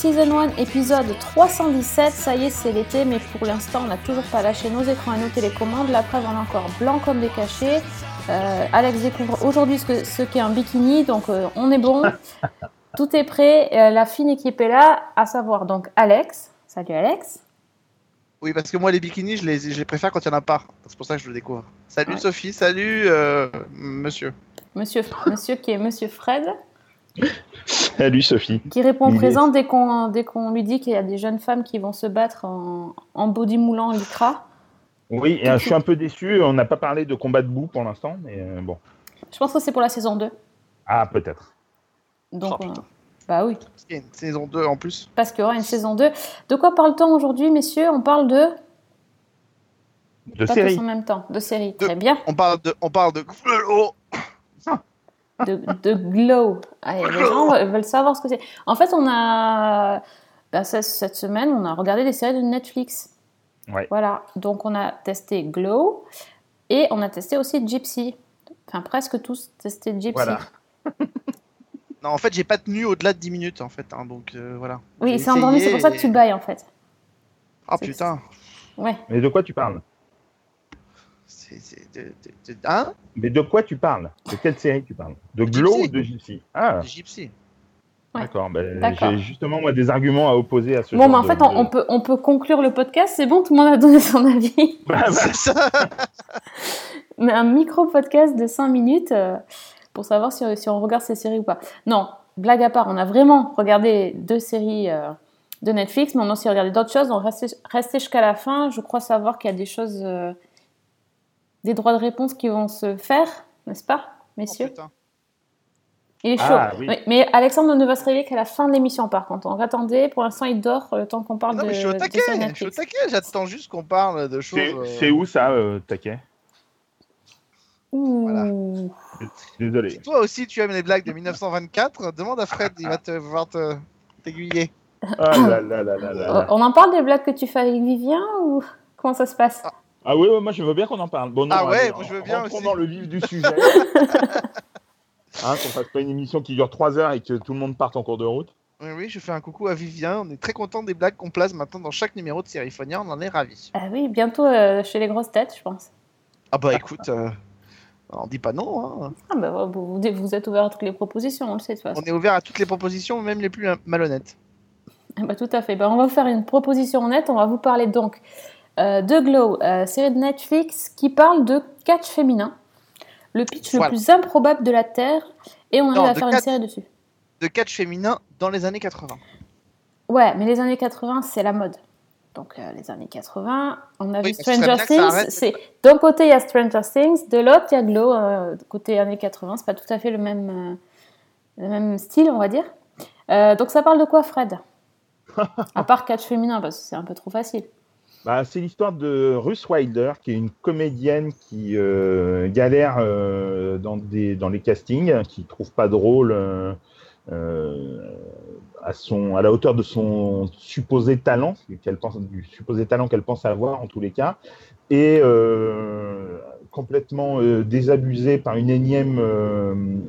Season 1, épisode 317. Ça y est, c'est l'été, mais pour l'instant, on n'a toujours pas lâché nos écrans et nos télécommandes. La preuve, on est encore blanc comme des cachets. Euh, Alex découvre aujourd'hui ce, ce qu'est un bikini, donc euh, on est bon. Tout est prêt. Euh, la fine équipe est là, à savoir donc Alex. Salut Alex. Oui, parce que moi, les bikinis, je les, je les préfère quand il n'y en a pas. C'est pour ça que je le découvre. Salut Ouais. Sophie, salut monsieur. Monsieur, monsieur qui est Monsieur Fred, Salut Sophie. qui répond présent dès qu'on dès qu'on lui dit qu'il y a des jeunes femmes qui vont se battre en, en body moulant lycra. Oui, et, je suis un peu déçu. On n'a pas parlé de combat debout pour l'instant, mais euh, bon. Je pense que c'est pour la saison 2. Ah, peut-être. Donc, Oh, euh, bah oui, Parce qu'il y a une saison 2 en plus. parce qu'il y aura une saison 2. De quoi parle-t-on aujourd'hui, messieurs? On parle de. De série. en même temps. De série. De- Très bien. On parle de. On parle de. Oh, De, de Glow. Allez, les gens veulent savoir ce que c'est. En fait, on a. bah, ce- cette semaine, on a regardé des séries de Netflix. Ouais. Voilà. Donc, on a testé Glow et on a testé aussi Gypsy. Enfin, presque tous testé Gypsy. Voilà. Non, en fait, j'ai pas tenu au-delà de 10 minutes, en fait. hein, donc euh, voilà. Oui, c'est endormi, c'est pour ça que tu bailles, en fait. Ah c'est- putain. Ouais. Mais de quoi tu parles? C'est. de- de- de- Hein? Mais de quoi tu parles? De quelle série tu parles? De Glow Gypsy. ou de Gypsy? Ah, Gypsy. Ouais. d'accord. Ben. J'ai justement moi des arguments à opposer à ce Bon, genre mais en de- fait, on, de- on peut, on peut conclure le podcast. C'est bon, tout le monde a donné son avis. Bah, bah, ça. Mais un micro-podcast de 5 minutes euh, pour savoir si, si on regarde ces séries ou pas. Non, blague à part, on a vraiment regardé deux séries euh, de Netflix, mais on a aussi regardé d'autres choses. Donc, restez, restez jusqu'à la fin. Je crois savoir qu'il y a des choses, euh, des droits de réponse qui vont se faire, n'est-ce pas, Oh, messieurs putain. Il est chaud. Ah, oui. Oui, Mais Alexandre ne va se réveiller qu'à la fin de l'émission, par contre. Donc, attendez, pour l'instant, il dort euh, le temps qu'on parle Non, de, mais je suis au taquet. séries Je suis au Netflix. taquet. J'attends juste qu'on parle de choses. c'est euh, c'est où ça, euh, Taquet? Ouh. Désolé. Toi aussi, tu aimes les blagues de 1924. Demande à Fred, il va te voir te t'aiguiller. Ah là là là. On en parle des blagues que tu fais avec Vivien ou comment ça se passe? Ah oui, ouais, moi je veux bien qu'on en parle. Bon, non, Ah ouais, allez, moi, je veux bien aussi. dans le vif du sujet. hein, qu'on fasse pas une émission qui dure 3 heures et que tout le monde parte en cours de route. Oui, oui, je fais un coucou à Vivien. On est très content des blagues qu'on place maintenant dans chaque numéro de Sériphonia. On en est ravis. Ah oui, bientôt euh, chez les grosses têtes, je pense. Ah bah écoute, euh, on dit pas non. Hein. Ah bah, vous, vous- vous êtes ouvert à toutes les propositions, on le sait de toute façon. On est ouvert à toutes les propositions, même les plus malhonnêtes. Ah bah, tout à fait. Bah, on va vous faire une proposition honnête. On va vous parler donc euh, de Glow, euh, série de Netflix qui parle de catch féminin. Le pitch Voilà. le plus improbable de la Terre. Et on arrive Non, à faire une série dessus. De catch féminin dans les années 80. Ouais, mais les années 80, c'est la mode. Donc euh, les années 80, on a Oui, vu Stranger Things. C'est d'un côté il y a Stranger Things, de l'autre il y a Glow. euh, côté années 80, c'est pas tout à fait le même le même style, on va dire. Donc ça parle de quoi, Fred? À part catch féminin, parce que c'est un peu trop facile. Bah, c'est l'histoire de Ruth Wilder, qui est une comédienne qui euh, galère euh, dans, des, dans les castings, qui trouve pas de rôle euh, euh, à, son, à la hauteur de son supposé talent, du supposé talent qu'elle pense avoir en tous les cas, et euh, complètement euh, désabusée par une énième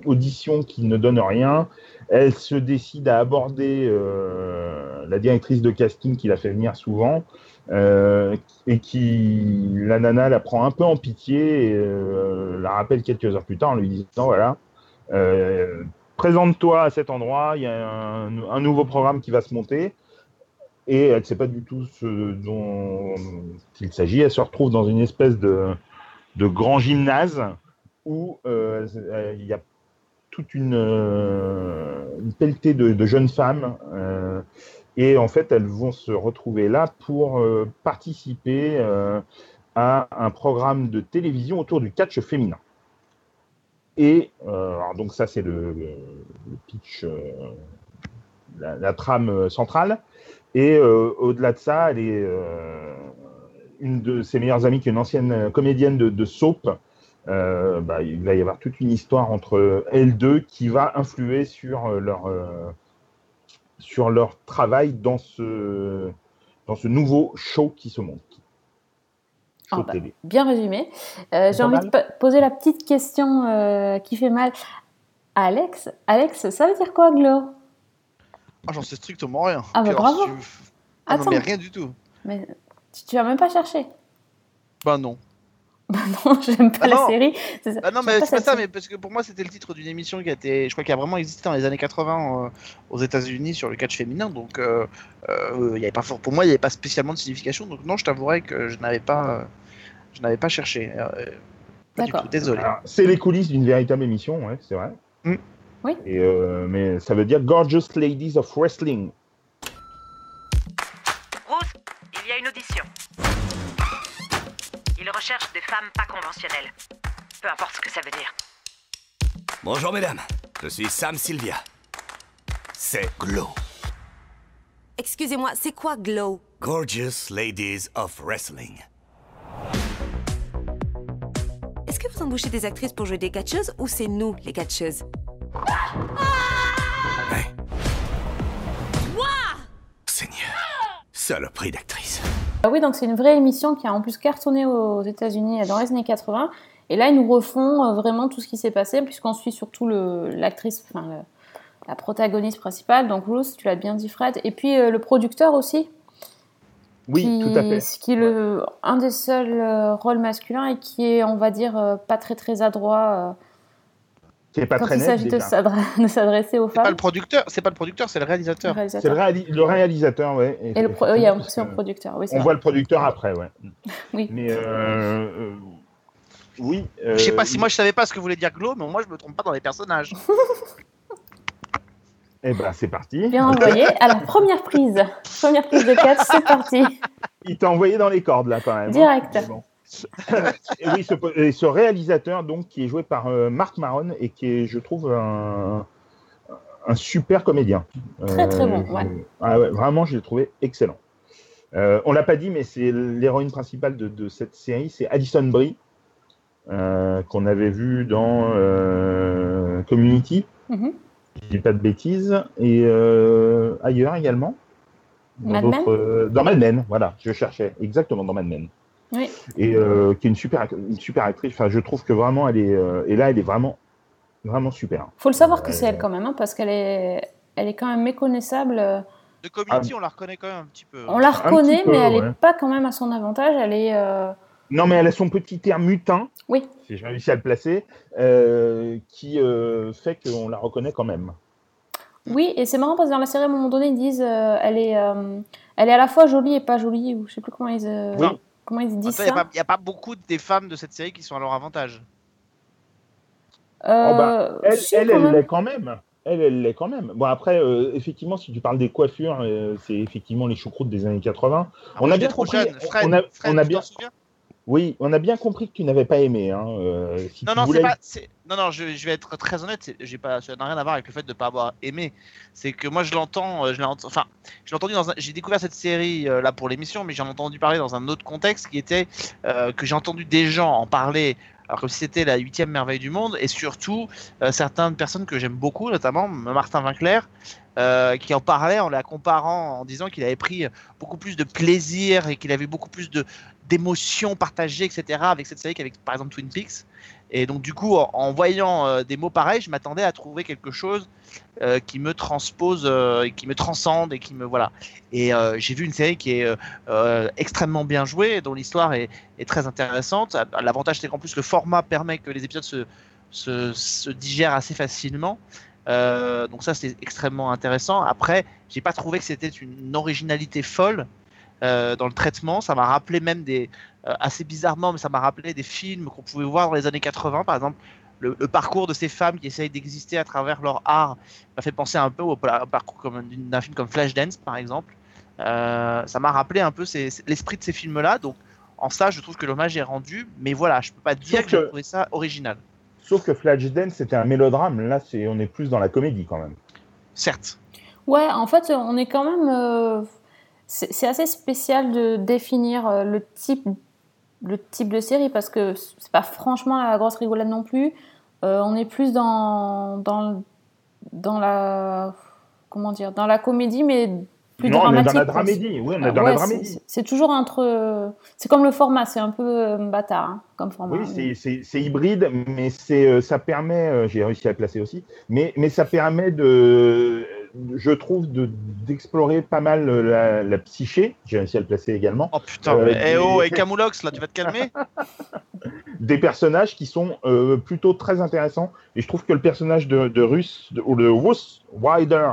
audition qui ne donne rien. Elle se décide à aborder la directrice de casting qui l'a fait venir souvent euh, et qui, la nana, la prend un peu en pitié et euh, la rappelle quelques heures plus tard en lui disant voilà, euh, présente-toi à cet endroit, il y a un, nouveau programme qui va se monter. Et elle ne sait pas du tout ce dont il s'agit. Elle se retrouve dans une espèce de, grand gymnase où il y a toute une, une pelletée de jeunes femmes. Et en fait, elles vont se retrouver là pour euh, participer euh, à un programme de télévision autour du catch féminin. Et euh, donc ça, c'est le, pitch, la, trame centrale. Et au-delà de ça, elle est une de ses meilleures amies, qui est une ancienne comédienne de, soap. Bah, il va y avoir toute une histoire entre elles deux qui va influer sur leur sur leur travail dans ce dans ce nouveau show qui se monte. Ah bah, télé. Bien résumé. Euh, J'ai envie mal. de poser la petite question euh, qui fait mal. Alex, Alex, ça veut dire quoi, glow Ah, j'en sais strictement rien. Ah, bah, bravo. si tu Ah non, Attends. mais rien du tout. Mais tu, tu as même pas cherché Bah non. Bah non, j'aime pas Ah la non. série. c'est ça. Ah non, mais c'est pas ça, mais parce que pour moi, c'était le titre d'une émission qui a été, je crois, qui a vraiment existé dans les années 80 euh, aux États-Unis sur le catch féminin. Donc, euh, euh, il y avait pas, for- pour moi, il n'y avait pas spécialement de signification. Donc, non, je t'avouerai que je n'avais pas, euh, je n'avais pas cherché. Euh, pas du D'accord. tout, désolé. Alors, C'est les coulisses d'une véritable émission, ouais, c'est vrai. Mm. Oui. Et, euh, mais ça veut dire Gorgeous Ladies of Wrestling. Rose, il y a une audition. Recherche des femmes pas conventionnelles. Peu importe ce que ça veut dire. Bonjour mesdames, je suis Sam Sylvia. C'est Glow, Excusez-moi, c'est quoi Glow? Gorgeous Ladies of Wrestling. Est-ce que vous embauchez des actrices pour jouer des catcheuses ou c'est nous, les catcheuses? Ouais. Seigneur, saloperie d'actrice. Ah oui, donc c'est une vraie émission qui a en plus cartonné aux États-Unis dans les années 80. Et là, ils nous refont euh, vraiment tout ce qui s'est passé, puisqu'on suit surtout l'actrice, enfin la protagoniste principale, donc Ruth, tu l'as bien dit, Fred. Et puis euh, le producteur aussi, Oui, qui, tout à fait. qui est le, un des seuls euh, rôles masculins et qui est, on va dire, euh, pas très très adroit Qui est pas quand très il s'agit de déjà. s'adre- de s'adresser aux C'est pas femmes. le producteur, c'est pas le producteur, c'est le réalisateur. le C'est réalisateur. le, réali- le réalisateur, ouais. Et le pro- oui, il y a aussi un producteur, oui, c'est On vrai. voit le producteur après, ouais. Oui. Mais euh, euh, oui. euh, Je sais pas si moi je savais pas ce que voulait dire Glow, mais moi je me trompe pas dans les personnages. Eh ben, c'est parti. Bien envoyé. À la première prise, première prise de catch, c'est parti. Il t'a envoyé dans les cordes là quand même. hein. Direct. Bon. Et oui, ce, et ce réalisateur donc qui est joué par euh, Marc Maron et qui est, je trouve, un, un super comédien. Très, très bon, je- ouais. ah ouais, vraiment, je l'ai trouvé excellent. Euh, on l'a pas dit, mais c'est l'héroïne principale de, de cette série, c'est Alison Brie, euh, qu'on avait vu dans euh, Community, Mhm. je dis pas de bêtises, et euh, ailleurs également. Dans Mad Men? euh, Dans Mad Men, voilà, je cherchais exactement dans Mad Men. Oui. Et euh, qui est une super, une super actrice. Enfin, je trouve que vraiment, elle est, euh, et là, elle est vraiment, vraiment super. Faut le savoir que Ouais, c'est elle quand même, hein, parce qu'elle est, elle est quand même méconnaissable. euh, De Community, on la reconnaît quand même un petit peu. On la reconnaît, peu, mais elle ouais. n'est pas quand même à son avantage. Elle est. euh, Non, mais elle a son petit air mutin, Oui. si j'ai réussi à le placer, euh, qui euh, fait qu'on la reconnaît quand même. Oui, et c'est marrant parce que dans la série, à un moment donné, ils disent euh, elle, est, euh, elle est à la fois jolie et pas jolie, ou je sais plus comment ils, euh, Oui. Comment ils disent Il n'y ça. a, pas- y a pas beaucoup des femmes de cette série qui sont à leur avantage. Euh, Oh bah, Elle, si, elle, l'est quand même. Elle, elle l'est quand même. Bon, après, euh, effectivement, si tu parles des coiffures, euh, c'est effectivement les choucroutes des années 80. Ah, On a bien trop compris, jeune. Fred, on a- Fred, on a tu bien- t'en souviens? Oui, on a bien compris que tu n'avais pas aimé. Hein, euh, si Non, non, voulais- c'est pas. c'est- Non, non, je, je vais être très honnête. J'ai pas, ça n'a rien à voir avec le fait de ne pas avoir aimé. C'est que moi, je l'entends. euh, Je enfin, je entendu dans. un- J'ai découvert cette série euh, là pour l'émission, mais j'en ai entendu parler dans un autre contexte qui était euh, que j'ai entendu des gens en parler. Alors comme si c'était la huitième merveille du monde, et surtout certaines personnes que j'aime beaucoup, notamment Martin Winkler, euh, qui en parlait en la comparant, en disant qu'il avait pris beaucoup plus de plaisir et qu'il avait beaucoup plus de d'émotions partagées, etc. avec cette série qu'avec par exemple Twin Peaks. Et donc du coup, en, voyant euh, des mots pareils, je m'attendais à trouver quelque chose euh, qui me transpose, euh, qui me transcende et qui me voilà. Et j'ai vu une série qui est extrêmement bien jouée, dont l'histoire est, très intéressante. L'avantage c'est qu'en plus le format permet que les épisodes se digèrent assez facilement. Euh, donc ça c'est extrêmement intéressant. Après, j'ai pas trouvé que c'était une originalité folle euh, dans le traitement. Ça m'a rappelé même des euh, assez bizarrement, mais ça m'a rappelé des films qu'on pouvait voir dans les années 80, par exemple. Le, le parcours de ces femmes qui essayent d'exister à travers leur art m'a fait penser un peu au, au parcours d'un film comme Flashdance, par exemple. Ça m'a rappelé un peu l'esprit de ces films-là. Donc, en ça, je trouve que l'hommage est rendu. Mais voilà, je peux pas dire Sauf que j'ai que- trouvé ça original. Sauf que Flashdance, c'était un mélodrame. Là, c'est, on est plus dans la comédie quand même. Certes. Ouais, en fait, on est quand même. euh, c'est c'est assez spécial de définir euh, le type, le type de série parce que c'est pas franchement la grosse rigolade non plus. Euh, on est plus dans, dans, dans la. Comment dire Dans la comédie, mais plus non, on est dans la dramédie. Oui, on est Ah, dans ouais, la c'est- dramédie. c'est- toujours entre. C'est comme le format, c'est un peu euh, bâtard hein, comme format. Oui, c'est- c'est c'est hybride, mais c'est euh, ça permet, euh, j'ai réussi à le placer aussi, mais, mais ça permet de, je trouve, de- d'explorer pas mal la, la psyché, j'ai réussi à le placer également, Oh putain, Euh, mais eh oh, des- et Camoulox, là, tu vas te calmer? Des personnages qui sont euh, plutôt très intéressants, et je trouve que le personnage de, de Russ, de- ou de Russ Wider,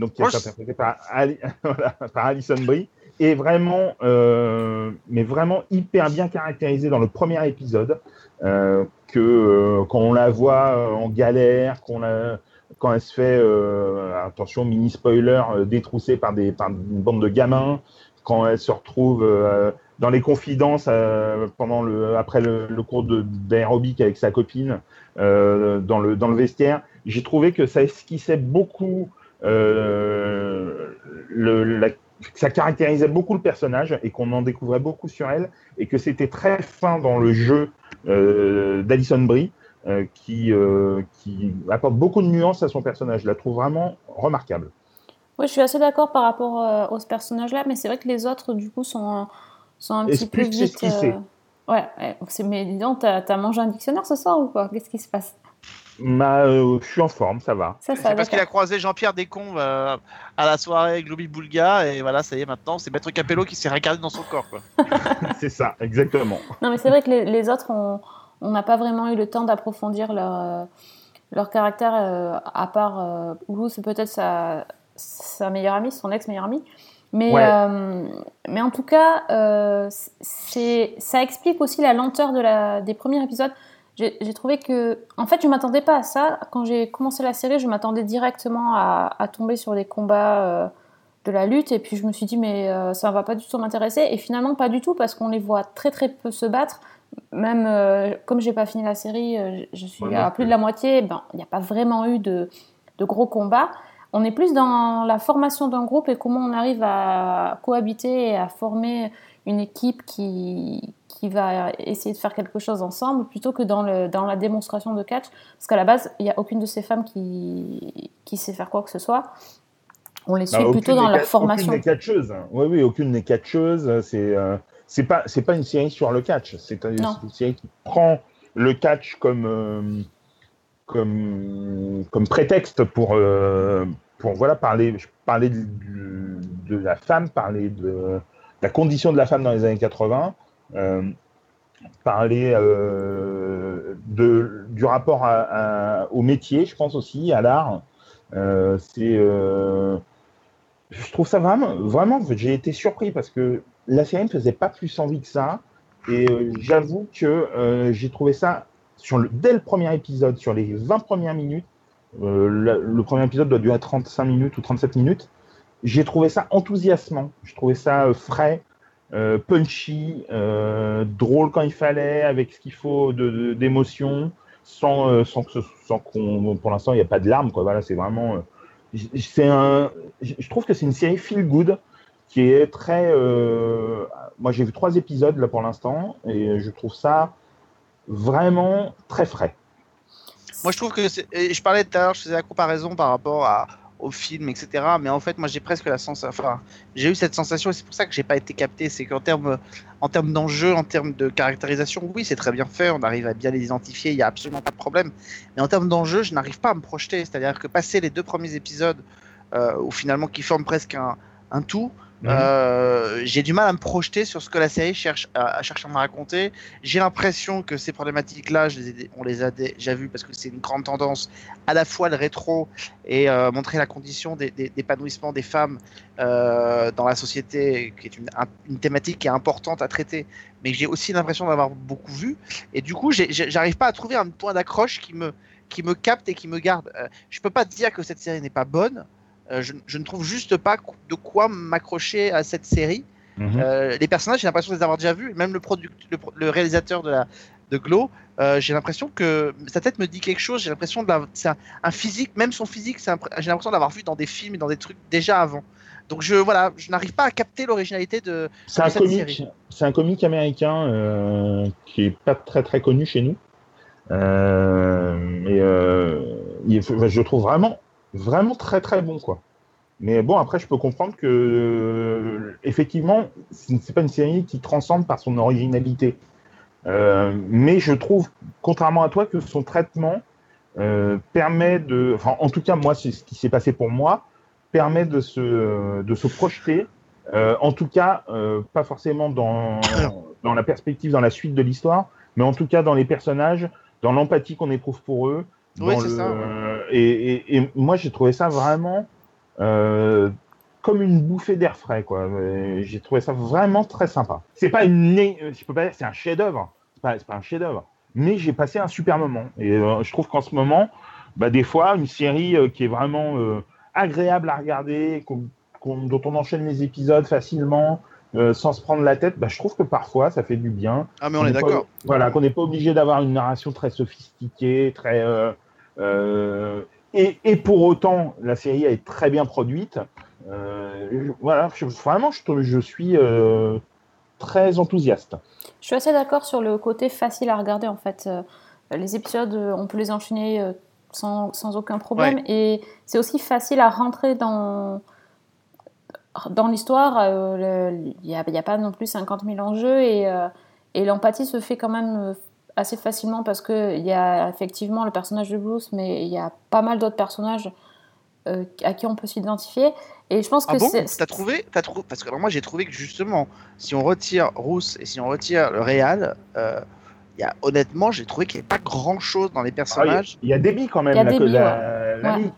donc qui est interprété par, Ali- voilà, par Alison Brie, est vraiment, euh, mais vraiment hyper bien caractérisé dans le premier épisode, euh, que euh, quand on la voit en galère, qu'on la, quand elle se fait, attention mini spoiler, détroussée par des, par une bande de gamins, quand elle se retrouve dans les confidences euh, pendant le, après le, le cours d'aérobic avec sa copine euh, dans le dans le vestiaire, j'ai trouvé que ça esquissait beaucoup le, la- ça caractérisait beaucoup le personnage et qu'on en découvrait beaucoup sur elle et que c'était très fin dans le jeu euh, d'Alison Brie euh, qui, euh, qui apporte beaucoup de nuances à son personnage. Je la trouve vraiment remarquable. Oui, je suis assez d'accord par rapport euh, à ce personnage-là, mais c'est vrai que les autres, du coup, sont, sont un Et petit peu vite. euh, Ouais, ouais. C'est- mais dis donc, t'as as mangé un dictionnaire ce soir ou quoi? Qu'est-ce qui se passe? Ma, euh, je suis en forme, ça va. Ça, ça, C'est parce qu'il a croisé Jean-Pierre Descombes euh, à la soirée Globi Boulga, et voilà, ça y est, maintenant, c'est Maître Capello qui s'est regardé dans son corps, quoi. C'est ça, exactement. Non, mais c'est vrai que les, les autres, on n'a pas vraiment eu le temps d'approfondir leur, euh, leur caractère, euh, à part euh, Lou, c'est peut-être sa, sa meilleure amie, son ex-meilleure amie. Mais, Ouais. euh, mais en tout cas, euh, c'est, ça explique aussi la lenteur de la, des premiers épisodes. J'ai, trouvé que. En fait, je ne m'attendais pas à ça. Quand j'ai commencé la série, je m'attendais directement à, à tomber sur des combats euh, de la lutte. Et puis je me suis dit, mais euh, ça ne va pas du tout m'intéresser. Et finalement, pas du tout, parce qu'on les voit très très peu se battre. Même euh, comme j'ai pas fini la série, euh, je suis à plus de la moitié, ben, il n'y a pas vraiment eu de, de gros combats. On est plus dans la formation d'un groupe et comment on arrive à cohabiter et à former une équipe qui, qui va essayer de faire quelque chose ensemble plutôt que dans, le, dans la démonstration de catch. Parce qu'à la base, il n'y a aucune de ces femmes qui, qui sait faire quoi que ce soit. On les suit Bah, plutôt aucune dans leur formation. Aucune n'est catcheuse. Oui, oui, aucune n'est catcheuse. C'est euh, c'est pas c'est pas une série sur le catch. C'est une série qui prend le catch comme euh, comme comme prétexte pour euh, pour voilà parler parler de, de la femme, parler de la condition de la femme dans les années 80. euh, parler euh, du rapport au métier, je pense aussi, à l'art. Euh, c'est je trouve ça vraiment, j'ai été surpris parce que la série ne faisait pas plus envie que ça. Et j'avoue que j'ai trouvé ça, dès le premier épisode, sur les 20 premières minutes, le premier épisode doit durer 35 minutes ou 37 minutes, j'ai trouvé ça enthousiasmant. J'ai trouvé ça euh, frais, euh, punchy, euh, drôle quand il fallait, avec ce qu'il faut de- de- d'émotion, sans, sans que ce- sans qu'on, pour l'instant, il n'y a pas de larmes. Quoi. Voilà, c'est vraiment. c'est un, je je trouve que c'est une série feel good qui est très. moi, j'ai vu trois épisodes là pour l'instant et je trouve ça vraiment très frais. Moi, je trouve que je parlais tout à l'heure, je faisais la comparaison par rapport à, au film, etc. Mais en fait, moi, j'ai presque la sensation. Enfin, j'ai eu cette sensation et c'est pour ça que j'ai pas été capté. C'est qu'en termes, en d'enjeu, en termes de caractérisation, oui, c'est très bien fait. On arrive à bien les identifier. Il y a absolument pas de problème. Mais en termes d'enjeu, je n'arrive pas à me projeter. C'est-à-dire que passer les deux premiers épisodes, euh, finalement qui forment presque un, un tout. Mhm. euh, j'ai du mal à me projeter sur ce que la série cherche à, chercher à me raconter. J'ai l'impression que ces problématiques-là, on les a déjà vues parce que c'est une grande tendance, à la fois le rétro et euh, montrer la condition d'épanouissement des femmes euh, dans la société, qui est une, un- une thématique qui est importante à traiter, mais j'ai aussi l'impression d'avoir beaucoup vu. Et du coup, j'arrive pas à trouver un point d'accroche qui me, qui me capte et qui me garde. Je peux pas dire que cette série n'est pas bonne. Euh, je, je ne trouve juste pas de quoi m'accrocher à cette série. Mhm. Euh, les personnages, j'ai l'impression de les avoir déjà vus. Même le, réalisateur de, la, de Glow, euh, j'ai l'impression que sa tête me dit quelque chose. J'ai l'impression de c'est un, un physique, même son physique, j'ai l'impression de l'avoir vu dans des films et dans des trucs déjà avant. Donc je voilà, je n'arrive pas à capter l'originalité de. Un cette comique, série. c'est un comique américain euh, qui est pas très très connu chez nous. Et il est- enfin, je le trouve vraiment vraiment très très bon quoi. Mais bon, après, je peux comprendre que, euh, effectivement, ce n'est pas une série qui transcende par son originalité. Euh, mais je trouve, contrairement à toi, que son traitement euh, permet de. Enfin, en tout cas, moi, c'est ce qui s'est passé pour moi, permet de se, de se projeter. euh, en tout cas, euh, pas forcément dans, dans la perspective, dans la suite de l'histoire, mais en tout cas dans les personnages, dans l'empathie qu'on éprouve pour eux. Oui, c'est le- ça, ouais. et, et- et moi, j'ai trouvé ça vraiment euh, comme une bouffée d'air frais, quoi. J'ai trouvé ça vraiment très sympa. C'est pas une, euh, je peux pas dire, que c'est un chef-d'œuvre. C'est pas, pas un chef-d'œuvre. Mais j'ai passé un super moment. Et euh, je trouve qu'en ce moment, bah, des fois, une série euh, qui est vraiment agréable à regarder, dont on enchaîne les épisodes facilement, euh, sans se prendre la tête, bah, je trouve que parfois, ça fait du bien. Ah, mais on est pas- d'accord. Voilà, qu'on n'est pas obligé d'avoir une narration très sophistiquée, très. euh, euh, et, et pour autant, la série est très bien produite. Euh, je- voilà, je- vraiment, je, trouve- je suis euh, très enthousiaste. Je suis assez d'accord sur le côté facile à regarder en fait. Les épisodes, on peut les enchaîner sans, sans aucun problème et c'est aussi facile à rentrer dans, dans l'histoire. euh, Il n'y a, y pas non plus 50 000 enjeux et, euh, et l'empathie se fait quand même euh, assez facilement parce qu'il y a effectivement le personnage de Bruce, mais il y a pas mal d'autres personnages euh, à qui on peut s'identifier. Et je pense Ah que bon? c'est. T'as trouvé, t'as trouvé Parce que alors, moi j'ai trouvé que justement, si on retire Rousse et si on retire le Real, euh, il y a, honnêtement, j'ai trouvé qu'il n'y avait pas grand chose dans les Ah, personnages. Il y a Debbie quand même, Il y a la, Debbie, la- la Ouais.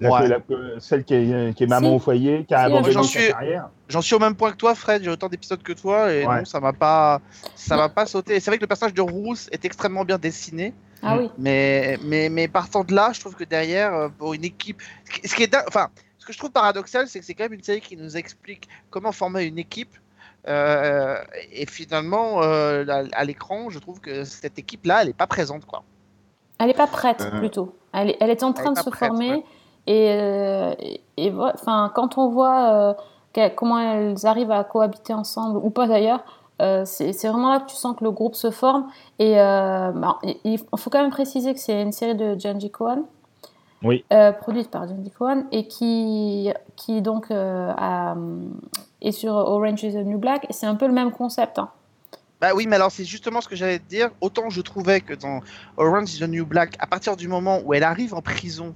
Vie. La- Ouais. la- celle qui est, qui est maman Si. au foyer, qui a Si, abandonné j'en sa suis- carrière. J'en suis au même point que toi, Fred. J'ai autant d'épisodes que toi et Ouais. non, ça m'a pas, ça m'a pas sauté. C'est vrai que le personnage de Rousse est extrêmement bien dessiné, Ah oui. mais, mais, mais partant de là, je trouve que derrière, euh, pour une équipe, ce qui- est, enfin, ce que je trouve paradoxal, c'est que c'est quand même une série qui nous explique comment former une équipe. euh, et finalement, euh, à, à l'écran, je trouve que cette équipe-là, elle est pas présente, quoi. Elle n'est pas prête, Euh, plutôt. Elle est, elle est en elle train est de se prête, former. ouais. Et, euh, et, et vo- enfin, quand on voit euh, comment elles arrivent à cohabiter ensemble, ou pas d'ailleurs, euh, c'est vraiment là que tu sens que le groupe se forme. Et euh, bah, il il faut quand même préciser que c'est une série de Genji Cohen. Oui. euh, produite par Genji Cohen et qui, qui donc euh, a- est sur Orange is the New Black. Et c'est un peu le même concept. hein. Bah oui, mais alors c'est justement ce que j'allais te dire. Autant je trouvais que dans Orange is the New Black, à partir du moment où elle arrive en prison,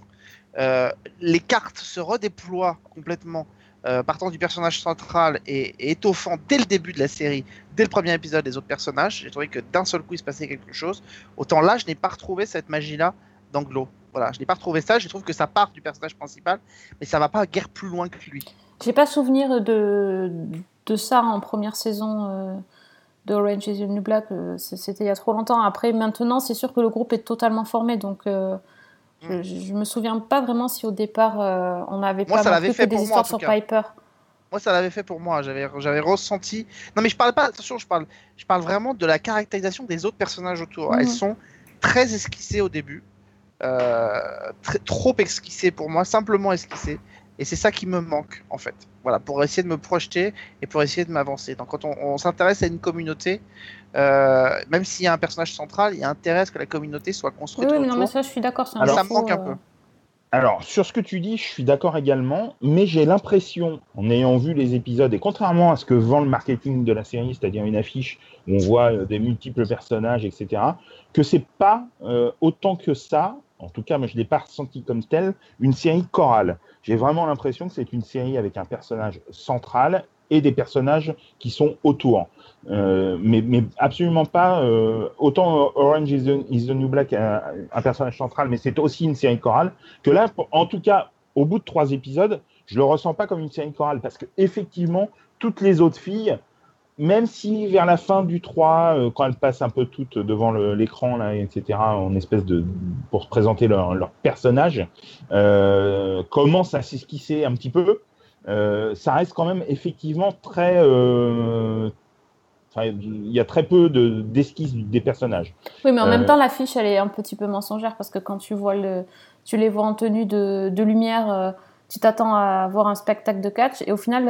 les cartes se redéploient complètement, euh, partant du personnage central et, étoffant dès le début de la série, dès le premier épisode des autres personnages. J'ai trouvé que d'un seul coup il se passait quelque chose. Autant là, je n'ai pas retrouvé cette magie-là d'Anglo. Voilà, je n'ai pas retrouvé ça. Je trouve que ça part du personnage principal, mais ça va pas guère plus loin que lui. J'ai pas souvenir de, ça en première saison euh, de Orange is the New Black. euh, C'était il y a trop longtemps. Après, maintenant, c'est sûr que le groupe est totalement formé. Donc, euh, je, je me souviens pas vraiment si au départ euh, on n'avait Moi, pas ça fait des moi, histoires sur cas. Piper. Moi, ça l'avait fait pour moi. J'avais, j'avais ressenti. Non, mais je parle pas. Attention, je parle, je parle vraiment de la caractérisation des autres personnages autour. Mhm. Elles sont très esquissées au début, euh, très- trop esquissées pour moi, simplement esquissées. Et c'est ça qui me manque, en fait. Voilà, pour essayer de me projeter et pour essayer de m'avancer. Donc, quand on, on s'intéresse à une communauté, euh, même s'il y a un personnage central, il y a intérêt à ce que la communauté soit construite oui, mais non, mais ça, je suis d'accord. ça me manque un euh, peu. Alors, sur ce que tu dis, je suis d'accord également, mais j'ai l'impression, en ayant vu les épisodes, et contrairement à ce que vend le marketing de la série, c'est-à-dire une affiche où on voit euh, des multiples personnages, etc., que c'est pas euh, autant que ça, en tout cas, moi je l'ai pas ressenti comme tel, une série chorale. J'ai vraiment l'impression que c'est une série avec un personnage central et des personnages qui sont autour. Euh, mais, mais absolument pas. euh, autant Orange is the, is New Black, un, un personnage central, mais c'est aussi une série chorale. Que là, en tout cas, au bout de trois épisodes, je le ressens pas comme une série chorale parce que effectivement, toutes les autres filles, même si vers la fin du 3, euh, quand elles passent un peu toutes devant l'écran, là, etc., en espèce de pour présenter leur, leur personnage, euh, commencent à s'esquisser un petit peu. euh, ça reste quand même effectivement très. euh, il y a très peu de- d'esquisses des personnages. Oui, mais en même temps, l'affiche, elle est un petit peu mensongère parce que quand tu vois le, tu les vois en tenue de, de lumière, tu t'attends à voir un spectacle de catch et au final,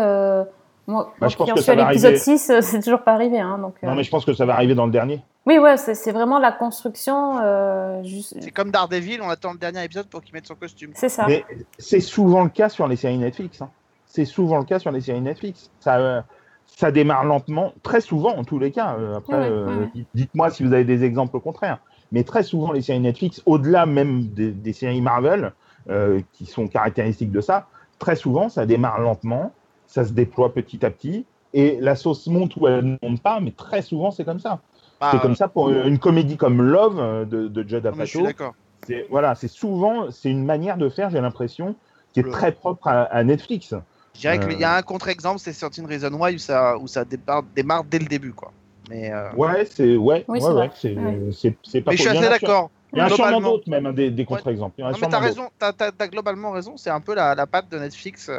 Moi, Bah, je pense que ça à va l'épisode arriver. 6, euh, c'est toujours pas arrivé. Hein, donc, euh, Non, mais je pense que ça va arriver dans le dernier. Oui, ouais, c'est vraiment la construction. euh, juste... C'est comme Daredevil, on attend le dernier épisode pour qu'il mette son costume. C'est ça. Mais c'est souvent le cas sur les séries Netflix. hein. C'est souvent le cas sur les séries Netflix. Ça, euh, ça démarre lentement, très souvent en tous les cas. Euh, après, Ouais, ouais, euh, ouais. dites- dites-moi si vous avez des exemples contraires. Mais très souvent, les séries Netflix, au-delà même des, des séries Marvel, euh, qui sont caractéristiques de ça, très souvent, ça démarre lentement, ça se déploie petit à petit, et la sauce monte ou elle ne monte pas, mais très souvent, c'est comme ça. Bah, c'est comme ça pour une, une comédie comme Love euh, de, de Judd Apatow. d'accord. C'est voilà, c'est souvent c'est une manière de faire, j'ai l'impression, qui est Le- très propre à, à Netflix. Je dirais Euh. qu'il y a un contre-exemple, c'est Certain Reason Why où ça, où ça démarre, démarre dès le début. Quoi. Mais, euh, Ouais, c'est ouais, Oui, ouais, ouais, c'est Ouais. pas mais je suis assez d'accord. Il y a sûrement d'autres même hein, des, des contre-exemples. Non, mais t'as raison, t'as, t'as globalement raison, c'est un peu la, la patte de Netflix.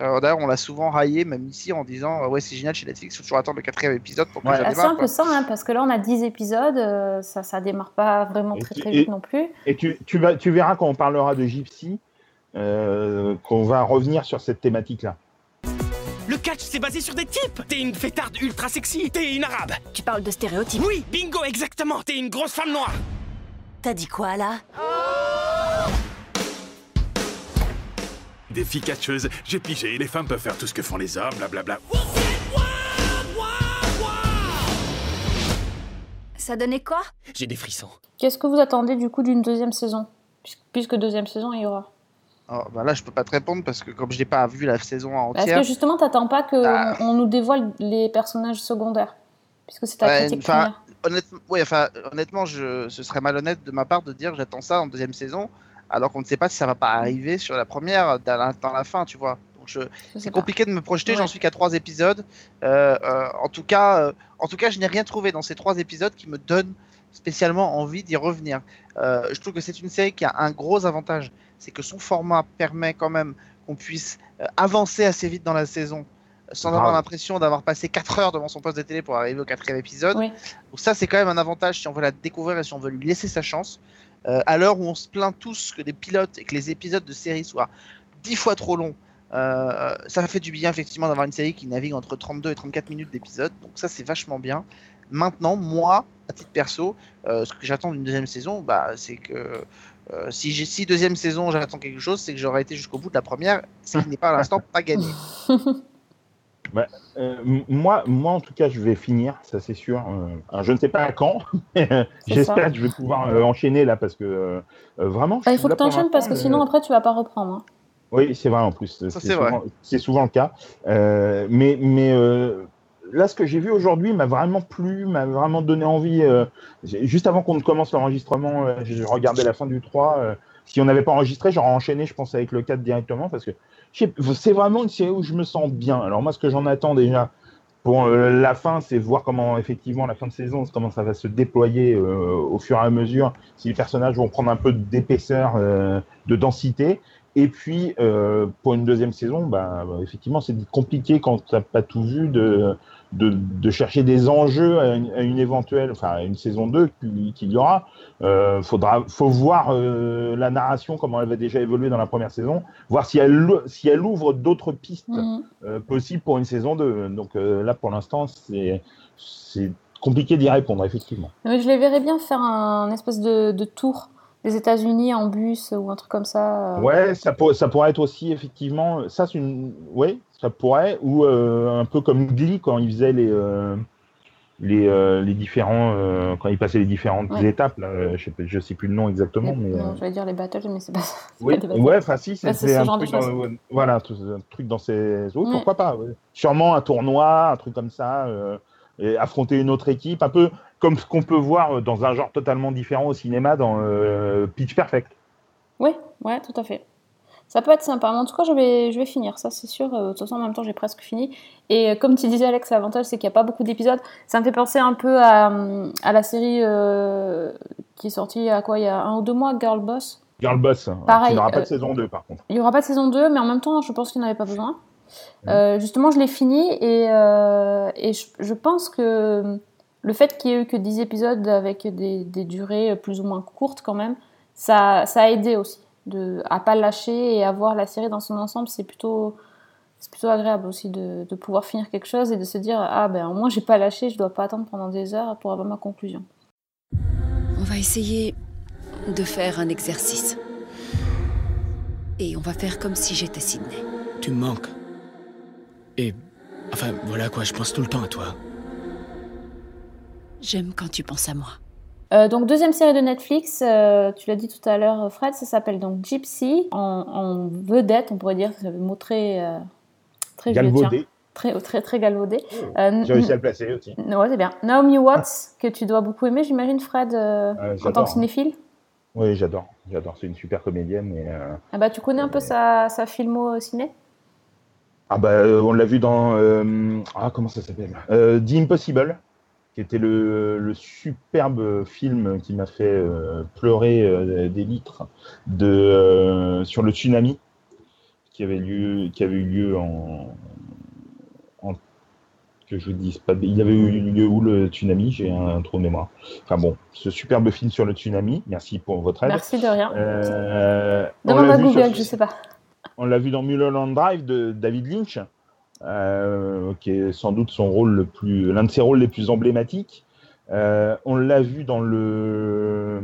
D'ailleurs, on l'a souvent raillé, même ici, en disant euh, Ouais, c'est génial chez Netflix, faut toujours attendre le quatrième épisode pour que Ouais. ça Ah, c'est démarre. un peu ça, hein, parce que là on a 10 épisodes, euh, ça, ça démarre pas vraiment Et très tu- très et- vite non plus. Et tu, tu vas tu verras quand on parlera de Gypsy euh, qu'on va revenir sur cette thématique-là. Le catch, c'est basé sur des types. T'es une fêtarde ultra sexy, t'es une arabe. Tu parles de stéréotypes. Oui, bingo, exactement, t'es une grosse femme noire. T'as dit quoi là? Des filles catcheuses, j'ai pigé, les femmes peuvent faire tout ce que font les hommes, blablabla. Ça donnait quoi? J'ai des frissons. Qu'est-ce que vous attendez du coup d'une deuxième saison? Puisque, deuxième saison il y aura. Alors, bah là, je peux pas te répondre parce que comme je n'ai pas vu la saison Est-ce entière. que justement t'attends pas qu'on Ah. on nous dévoile les personnages secondaires Puisque c'est ta Ouais, critique honnêtement, ouais, enfin, honnêtement je, ce serait malhonnête de ma part de dire j'attends ça en deuxième saison, alors qu'on ne sait pas si ça va pas arriver sur la première, dans la, dans la fin, tu vois. C'est compliqué de me projeter, Ouais. j'en suis qu'à trois épisodes. Euh, euh, en tout cas, euh, en tout cas, je n'ai rien trouvé dans ces trois épisodes qui me donne spécialement envie d'y revenir. Euh, je trouve que c'est une série qui a un gros avantage, c'est que son format permet quand même qu'on puisse euh, avancer assez vite dans la saison sans avoir l'impression d'avoir passé 4 heures devant son poste de télé pour arriver au quatrième épisode. Oui. Donc ça, c'est quand même un avantage si on veut la découvrir et si on veut lui laisser sa chance. Euh, à l'heure où on se plaint tous que des pilotes et que les épisodes de série soient 10 fois trop longs, euh, ça fait du bien effectivement d'avoir une série qui navigue entre 32 et 34 minutes d'épisode. Donc ça, c'est vachement bien. Maintenant, moi, à titre perso, euh, ce que j'attends d'une deuxième saison, bah, c'est que euh, si, j'ai, si deuxième saison j'attends quelque chose, c'est que j'aurais été jusqu'au bout de la première, ce qui n'est pas à l'instant pas gagné. Euh, m- moi, moi, en tout cas, je vais finir, ça c'est sûr. Euh, je ne sais pas à quand, euh, j'espère que je vais pouvoir euh, enchaîner là parce que euh, euh, vraiment. Bah, il faut que là pour t'enchaînes parce que sinon euh, après tu vas pas reprendre. hein. Oui, c'est vrai en plus. C'est souvent, c'est souvent le cas. Euh, mais mais euh, là, ce que j'ai vu aujourd'hui m'a vraiment plu, m'a vraiment donné envie. euh, juste avant qu'on ne commence l'enregistrement, euh, j'ai regardé la fin du 3. Si on n'avait pas enregistré, j'aurais enchaîné, je pense, avec le 4 directement parce que c'est vraiment une série où je me sens bien. Alors moi, ce que j'en attends déjà pour euh, la fin, c'est voir comment effectivement la fin de saison, comment ça va se déployer euh, au fur et à mesure, si les personnages vont prendre un peu d'épaisseur, euh, de densité. Et puis, pour une deuxième saison, bah, effectivement, c'est compliqué quand tu n'as pas tout vu de, de, de chercher des enjeux à une, à une éventuelle, enfin, à une saison 2 qu'il y aura. Euh, faudra, faut voir euh, la narration, comment elle va déjà évoluer dans la première saison, voir si elle, si elle ouvre d'autres pistes Mhm. euh, possibles pour une saison 2. Donc euh, là, pour l'instant, c'est c'est compliqué d'y répondre, effectivement. Mais je les verrais bien faire un espèce de, de tour des États-Unis en bus ou un truc comme ça. euh. Ouais, ça, pour- ça pourrait être aussi effectivement. Ça, c'est une. Ouais, ça pourrait. Ou euh, un peu comme Glee quand il faisait les. euh, les, euh, les différents quand il passait les différentes Ouais. étapes là, je sais je sais plus le nom exactement Les- mais non, euh, j'allais dire les battles, mais c'est pas oui, pas ouais enfin si c'est c'est c'est ce un genre de truc dans, voilà un truc dans ces oui, Mm. pourquoi pas ouais. sûrement un tournoi un truc comme ça et affronter une autre équipe un peu comme ce qu'on peut voir dans un genre totalement différent au cinéma dans euh, Pitch Perfect Oui, ouais, tout à fait. Ça peut être sympa. Mais en tout cas, je vais, je vais finir, ça c'est sûr. Euh, De toute façon, en même temps, j'ai presque fini. Et euh, comme tu disais, Alex, l'avantage, c'est qu'il n'y a pas beaucoup d'épisodes. Ça me fait penser un peu à, à la série euh, qui est sortie à quoi? Il y a un ou deux mois, Girl Boss. Girl Boss Pareil, qui n'aura pas euh, de saison 2 par contre Il n'y aura pas de saison 2, mais en même temps, je pense qu'il n'avait pas besoin. Euh, justement, je l'ai fini et, et je, je pense que le fait qu'il y ait eu que 10 épisodes avec des, des durées plus ou moins courtes quand même, ça, ça a aidé aussi de, à pas lâcher et à voir la série dans son ensemble. C'est plutôt, c'est plutôt agréable aussi de, de pouvoir finir quelque chose et de se dire ah ben au moins j'ai pas lâché, je dois pas attendre pendant des heures pour avoir ma conclusion. On va essayer de faire un exercice. Et on va faire comme si j'étais Sydney. Tu me manques. Et. Enfin, voilà quoi, je pense tout le temps à toi. J'aime quand tu penses à moi. Euh, donc deuxième série de Netflix, euh, tu l'as dit tout à l'heure Fred, ça s'appelle donc Gypsy, en, en vedette on pourrait dire, c'est le mot très, euh, très vieux. Galvaudé. très, très très galvaudé. Oh, Euh, J'ai réussi à le placer aussi. Ouais, c'est bien. Naomi Watts, que tu dois beaucoup aimer, j'imagine, Fred, euh, en tant que hein. cinéphile. Oui, j'adore. J'adore. C'est une super comédienne. Et, euh, Ah bah, tu connais un peu sa, sa filmo ciné? Ah bah, euh, on l'a vu dans euh, ah comment ça s'appelle? Euh, The Impossible, qui était le, le superbe film qui m'a fait euh, pleurer euh, des litres de euh, sur le tsunami qui avait lieu qui avait eu lieu en, en- que je vous dise pas il avait eu lieu où le tsunami j'ai un, trou de mémoire enfin bon ce superbe film sur le tsunami merci pour votre aide Merci de rien. Demande à vu sur- Google, je sais pas. on l'a vu dans Mulholland Drive de David Lynch, qui est sans doute son rôle le plus, l'un de ses rôles les plus emblématiques. Euh, on l'a vu dans le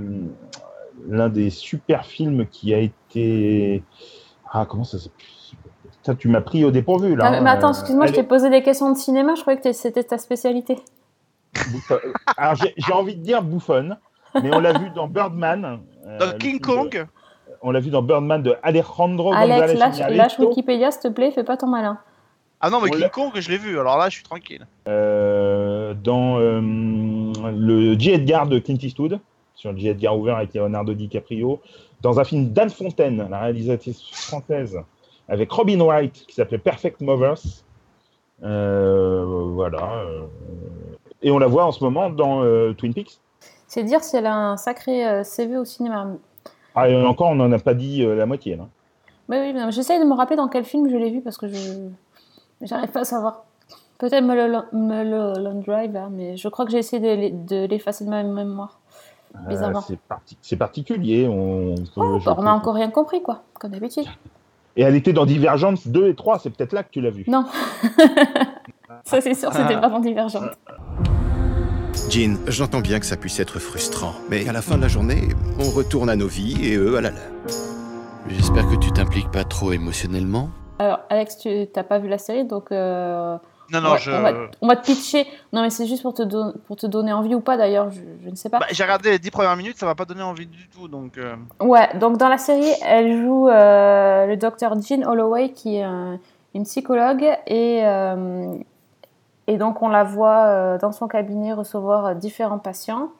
l'un des super films qui a été ah comment ça s'appelle? Ça, tu m'as pris au dépourvu là. Ah, mais, hein. attends, excuse-moi, je t'ai posé des questions de cinéma, je croyais que c'était ta spécialité. bouffonne. Alors j'ai j'ai envie de dire bouffonne, mais on l'a vu dans Birdman. euh, Dans King de- Kong? on l'a vu dans Birdman de Alejandro Alex, González lâche Wikipédia, s'il te plaît, fais pas ton malin. Ah non, mais King Kong, je l'ai vu, alors là, je suis tranquille. Euh, dans euh, le J. Edgar de Clint Eastwood, sur J. Edgar Hoover avec Leonardo DiCaprio, dans un film d'Anne Fontaine, la réalisatrice française, avec Robin Wright, qui s'appelait Perfect Mothers. Euh, voilà. et on la voit en ce moment dans euh, Twin Peaks. C'est dire si elle a un sacré euh, CV au cinéma. Ah, et encore, on n'en a pas dit euh, la moitié. Là. Mais oui, j'essaye de me rappeler dans quel film je l'ai vu parce que je j'arrive pas à savoir. Peut-être Mulholland Mulholland Drive, là, mais je crois que j'ai essayé de l'e- de l'effacer de ma mémoire. Bizarrement. Euh, c'est parti- c'est particulier. On, Oh, bah, on a encore rien compris, quoi, comme d'habitude. Et elle était dans Divergence 2 et 3, c'est peut-être là que tu l'as vue. Non. Ça, c'est sûr, c'était vraiment divergent. Jean, j'entends bien que ça puisse être frustrant, mais à la fin de la journée, on retourne à nos vies et eux à la leur. J'espère que tu t'impliques pas trop émotionnellement. Alors, Alex, tu t'as pas vu la série, donc. euh, Non, on non, va- je. on, va, on va te pitcher. Non, mais c'est juste pour te, don- pour te donner envie ou pas, d'ailleurs, je, je ne sais pas. Bah, J'ai regardé les 10 premières minutes, ça m'a pas donné envie du tout, donc. euh, Ouais, donc dans la série, elle joue euh, le docteur Jean Holloway, qui est un- une psychologue, et, et donc on la voit dans son cabinet recevoir différents patients.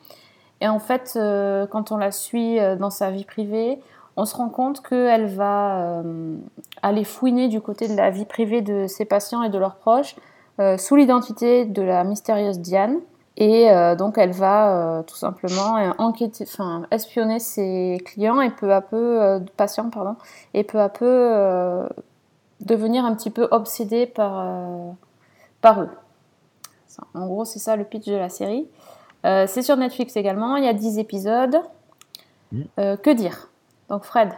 Et en fait, quand on la suit dans sa vie privée, on se rend compte qu'elle va euh, aller fouiner du côté de la vie privée de ses patients et de leurs proches, euh, sous l'identité de la mystérieuse Diane. Et euh, donc elle va tout simplement enquêter, enfin espionner ses clients et peu à peu, patients pardon, et peu à peu devenir un petit peu obsédée par, par eux. En gros, c'est ça le pitch de la série. C'est sur Netflix également, il y a 10 épisodes. Mm. Euh, que dire? Donc Fred,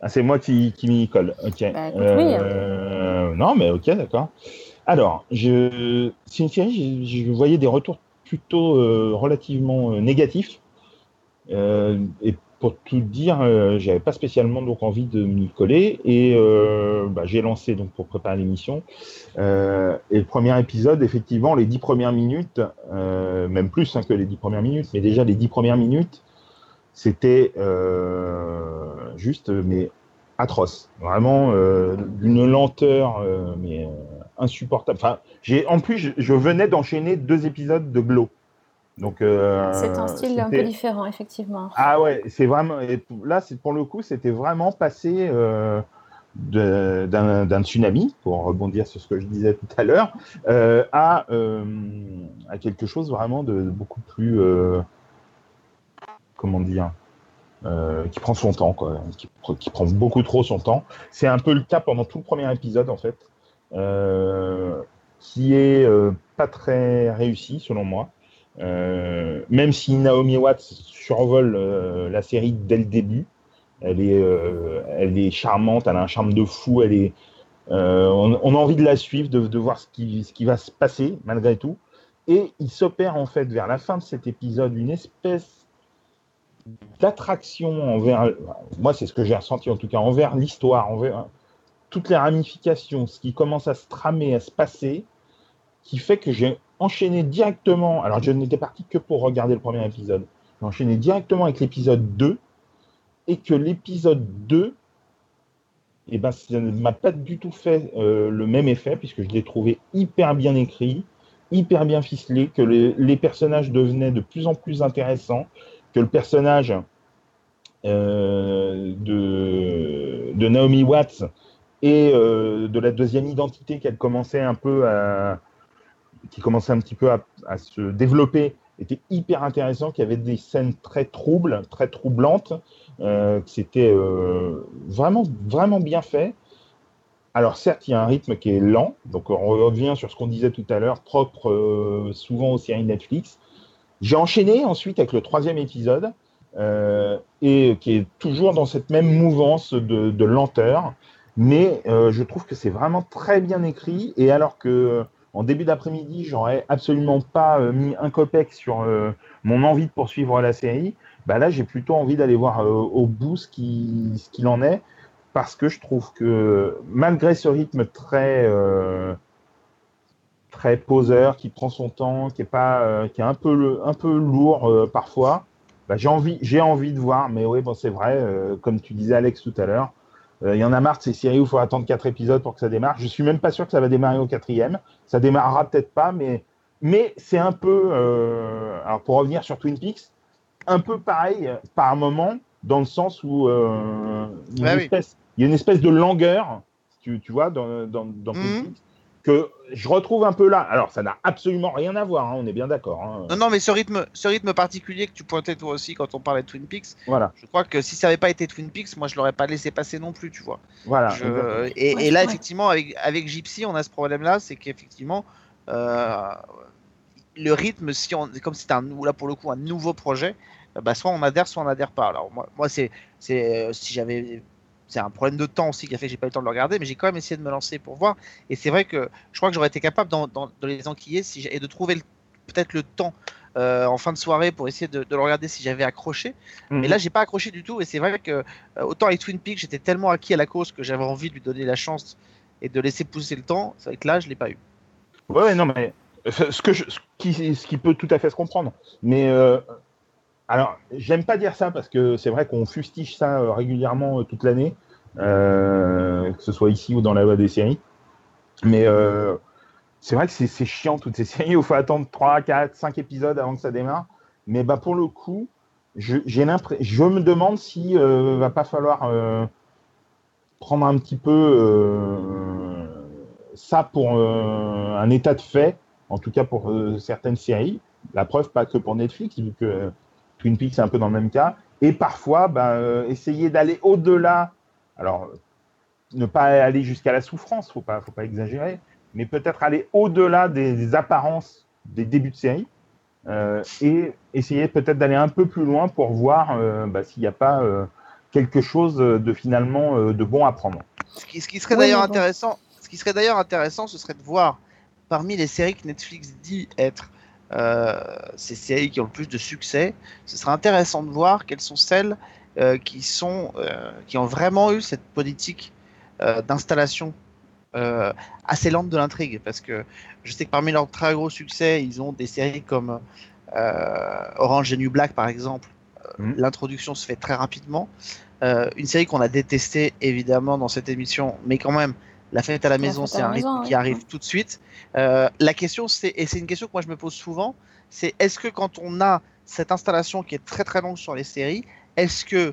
Ah, c'est moi qui, qui m'y colle. Ok. Bah, écoute, oui. Euh, Non, mais ok, d'accord. Alors, je... c'est une série, je, je voyais des retours plutôt euh, relativement euh, négatifs. Et pour tout dire, j'avais pas spécialement donc envie de m'y coller. Et bah, j'ai lancé donc pour préparer l'émission. Et le premier épisode, effectivement, les dix premières minutes, même plus hein, que les dix premières minutes, mais déjà les dix premières minutes, c'était euh, juste mais atroce, vraiment euh, d'une lenteur euh, mais insupportable. Enfin, j'ai en plus je, je venais d'enchaîner deux épisodes de Glow, donc euh, c'est un style un peu différent, effectivement. Ah ouais, c'est vraiment et là c'est pour le coup c'était vraiment passé euh, d'un tsunami pour rebondir sur ce que je disais tout à l'heure euh, à à quelque chose vraiment de beaucoup plus comment dire euh, qui prend son temps quoi qui, pr- qui prend beaucoup trop son temps c'est un peu le cas pendant tout le premier épisode en fait euh, qui est euh, pas très réussi selon moi même si Naomi Watts survole la série dès le début, elle est, elle est charmante, elle a un charme de fou, elle est, on, on a envie de la suivre, de, de voir ce qui, ce qui va se passer malgré tout. Et il s'opère en fait vers la fin de cet épisode une espèce d'attraction envers, moi c'est ce que j'ai ressenti en tout cas, envers l'histoire, envers toutes les ramifications, ce qui commence à se tramer, à se passer, qui fait que j'ai enchaîné directement, alors je n'étais parti que pour regarder le premier épisode, j'ai enchaîné directement avec l'épisode 2, et que l'épisode 2, eh ben, ça ne m'a pas du tout fait euh, le même effet, puisque je l'ai trouvé hyper bien écrit, hyper bien ficelé, que les, les, personnages devenaient de plus en plus intéressants, que le personnage euh, de, Naomi Watts et euh, de la deuxième identité commençait un peu qui commençait un petit peu à, se développer était hyper intéressant, qu'il y avait des scènes très troubles, très troublantes, euh, que c'était vraiment, vraiment bien fait. Alors certes, il y a un rythme qui est lent, donc on revient sur ce qu'on disait tout à l'heure, propre souvent aux séries Netflix. J'ai enchaîné ensuite avec le troisième épisode, euh, et qui est toujours dans cette même mouvance de, lenteur, mais euh, je trouve que c'est vraiment très bien écrit, et alors que en début d'après-midi, j'aurais absolument pas euh, mis un copec sur euh, mon envie de poursuivre la série. Bah là, j'ai plutôt envie d'aller voir euh, au bout ce qu'il en est, parce que je trouve que malgré ce rythme très euh, très poseur, qui prend son temps, qui est pas, euh, qui est un peu un peu lourd euh, parfois, bah, j'ai envie j'ai envie de voir. Mais oui, bon, c'est vrai, comme tu disais Alex tout à l'heure. Il y en a marre de ces séries où il faut attendre quatre épisodes pour que ça démarre. Je suis même pas sûr que ça va démarrer au quatrième. Ça démarrera peut-être pas, mais, mais c'est un peu. Euh, alors pour revenir sur Twin Peaks, un peu pareil par moment, dans le sens où euh, il, y a une espèce, de langueur, tu, tu vois, dans, dans, dans Twin Mhm. Peaks, que je retrouve un peu là. Alors ça n'a absolument rien à voir, hein, on est bien d'accord. hein. Non, non, mais ce rythme, ce rythme particulier que tu pointais toi aussi quand on parlait de Twin Peaks, Voilà, je crois que si ça n'avait pas été Twin Peaks, moi je l'aurais pas laissé passer non plus, tu vois. voilà. Je- et, Ouais, et là, ouais. effectivement, avec, avec Gypsy, on a ce problème-là, c'est qu'effectivement, euh, le rythme, si on, comme c'est un, là pour le coup un nouveau projet, euh, bah, soit on adhère, soit on adhère pas. Alors moi, moi c'est, c'est, euh, si j'avais, c'est un problème de temps aussi qui a fait que j'ai pas eu le temps de le regarder, mais j'ai quand même essayé de me lancer pour voir. Et c'est vrai que je crois que j'aurais été capable d'en- d'en- de les enquiller si et de trouver le- peut-être le temps. euh, en fin de soirée pour essayer de, de le regarder si j'avais accroché mais Mhm. là j'ai pas accroché du tout et c'est vrai que euh, autant avec Twin Peaks j'étais tellement acquis à la cause que j'avais envie de lui donner la chance et de laisser pousser le temps c'est vrai que là je l'ai pas eu Ouais, non, mais euh, ce, que je- ce, qui, ce qui peut tout à fait se comprendre. Mais euh, alors, j'aime pas dire ça parce que c'est vrai qu'on fustige ça euh, régulièrement euh, toute l'année, euh, que ce soit ici ou dans la loi des séries. Mais c'est vrai que c'est chiant toutes ces séries où il faut attendre 3, 4, 5 épisodes avant que ça démarre. Mais bah, pour le coup, je, je me demande si euh, va pas falloir prendre un petit peu ça pour un état de fait, en tout cas pour certaines séries. La preuve, pas que pour Netflix, vu que Twin Peaks est un peu dans le même cas. Et parfois, bah, euh, essayer d'aller au-delà. Alors, ne pas aller jusqu'à la souffrance, faut pas, faut pas exagérer, mais peut-être aller au-delà des, des apparences des débuts de série euh, et essayer peut-être d'aller un peu plus loin pour voir euh, bah, s'il n'y a pas euh, quelque chose de finalement euh, de bon à prendre. ce qui, ce qui serait d'ailleurs intéressant ce qui serait d'ailleurs intéressant ce serait de voir parmi les séries que Netflix dit être euh, ces séries qui ont le plus de succès ce serait intéressant de voir quelles sont celles euh, qui sont euh, qui ont vraiment eu cette politique euh, d'installation euh, assez lente de l'intrigue. Parce que je sais que parmi leurs très gros succès ils ont des séries comme euh, Orange et New Black par exemple. Mhm. l'introduction se fait très rapidement. Euh, une série qu'on a détestée évidemment dans cette émission mais quand même la fête à la maison c'est un rythme maison, qui ouais. arrive tout de suite Euh, la question c'est et c'est une question que moi je me pose souvent c'est est-ce que quand on a cette installation qui est très très longue sur les séries est-ce que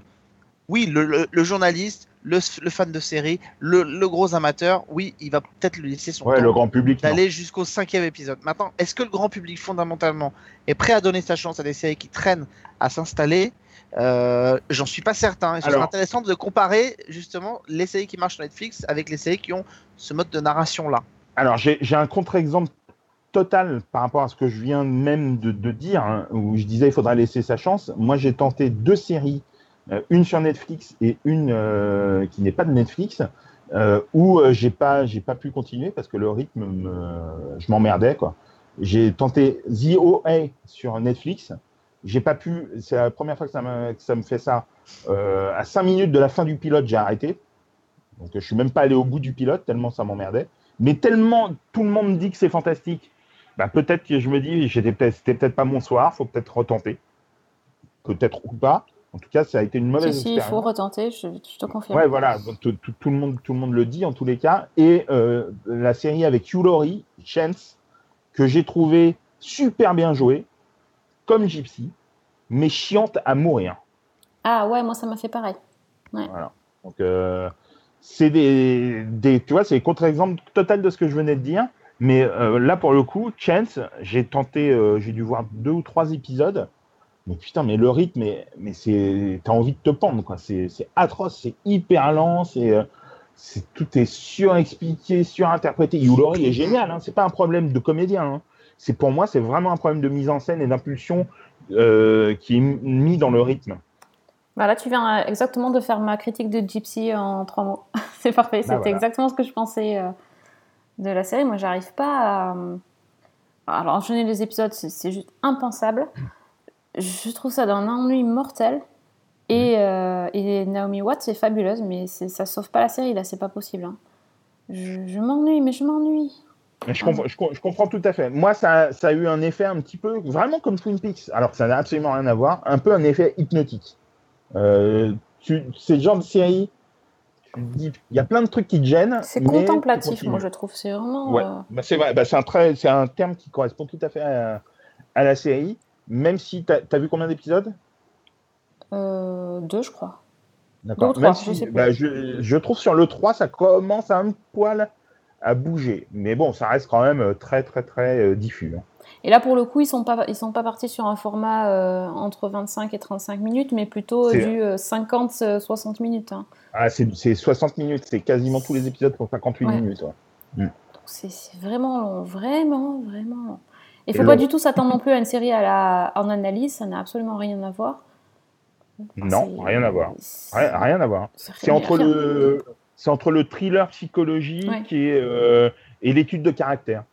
oui, le, le- le journaliste, le, le fan de série, le, le gros amateur, oui, il va peut-être lui laisser son Ouais, temps le grand public. non. d'aller jusqu'au cinquième épisode. Maintenant, est-ce que le grand public fondamentalement est prêt à donner sa chance à des séries qui traînent à s'installer euh, J'en suis pas certain. Ce serait intéressant de comparer justement les séries qui marchent sur Netflix avec les séries qui ont ce mode de narration là. Alors, j'ai un contre-exemple total par rapport à ce que je viens même de, de dire, hein, où je disais il faudra laisser sa chance. Moi, j'ai tenté deux séries, euh, une sur Netflix et une euh, qui n'est pas de Netflix, euh, où j'ai pas, j'ai pas pu continuer parce que le rythme, me- je m'emmerdais quoi. J'ai tenté The OA sur Netflix. J'ai pas pu. C'est la première fois que ça, me- que ça me fait ça. Euh, à 5 minutes de la fin du pilote, j'ai arrêté. Donc je suis même pas allé au bout du pilote tellement ça m'emmerdait. Mais tellement tout le monde me dit que c'est fantastique. Bah, peut-être que je me dis, j'étais peut-être, c'était peut-être pas mon soir. Faut peut-être retenter. Peut-être ou pas. En tout cas, ça a été une Si, mauvaise si, il expérience. faut retenter, je, je te confirme. Ouais, voilà, tout, tout- tout le monde, tout le monde le dit en tous les cas. Et euh, la série avec Hugh Laurie, Chance, que j'ai trouvé super bien jouée, comme Gypsy, mais chiante à mourir. Ah ouais, moi ça m'a fait pareil. Ouais. Voilà. Donc, euh, c'est des, des, tu vois, c'est le contre-exemple total de ce que je venais de dire. Mais euh, là, pour le coup, Chance, j'ai tenté, euh, j'ai dû voir deux ou trois épisodes. Mais putain, mais le rythme, mais, mais c'est, t'as envie de te pendre, quoi. C'est, atroce, c'est hyper lent, c'est, c'est tout est surexpliqué, surinterprété. Laurie est génial, hein. C'est pas un problème de comédien. hein. C'est pour moi, c'est vraiment un problème de mise en scène et d'impulsion euh, qui est mis dans le rythme. Bah là, tu viens euh, exactement de faire ma critique de Gypsy en trois mots. c'est parfait, c'était Bah voilà. exactement ce que je pensais euh, de la série. Moi, j'arrive pas à. euh, Alors, enchaîner les épisodes, c'est c'est juste impensable. Je trouve ça d'un ennui mortel. Et, euh, et Naomi Watts est fabuleuse, mais c'est- ça sauve pas la série, là, c'est pas possible. hein. Je, je m'ennuie, mais je m'ennuie. Je, comprends, je, com- je comprends tout à fait. Moi, ça, ça a eu un effet un petit peu, vraiment comme Twin Peaks, alors que ça n'a absolument rien à voir, un peu un effet hypnotique. Euh, c'est le genre de série, il y a plein de trucs qui te gênent. C'est contemplatif, moi, je trouve. C'est vraiment. Ouais, euh, bah, c'est vrai, bah, c'est un, c'est un terme qui correspond tout à fait à, à la série, même si tu as, vu combien d'épisodes? Euh, deux, je crois. D'accord. Si- bah, je, je trouve sur le 3, ça commence un poil à bouger. Mais bon, ça reste quand même euh, très, très, très euh, diffus. hein. Et là, pour le coup, ils sont pas, ils sont pas partis sur un format euh, entre 25 et 35 minutes, mais plutôt C'est- du euh, 50-60 minutes. hein. Ah, c'est c'est 60 minutes, c'est quasiment tous les épisodes pour 58 Ouais. minutes. ouais. Mm. C'est vraiment long, vraiment, vraiment long. Il Et faut pas long. du tout s'attendre non plus à une série à la, en analyse, ça n'a absolument rien à voir. Non, rien à voir. Rien, rien à voir. C'est entre le, c'est entre le thriller psychologique Ouais. et, euh, et l'étude de caractère.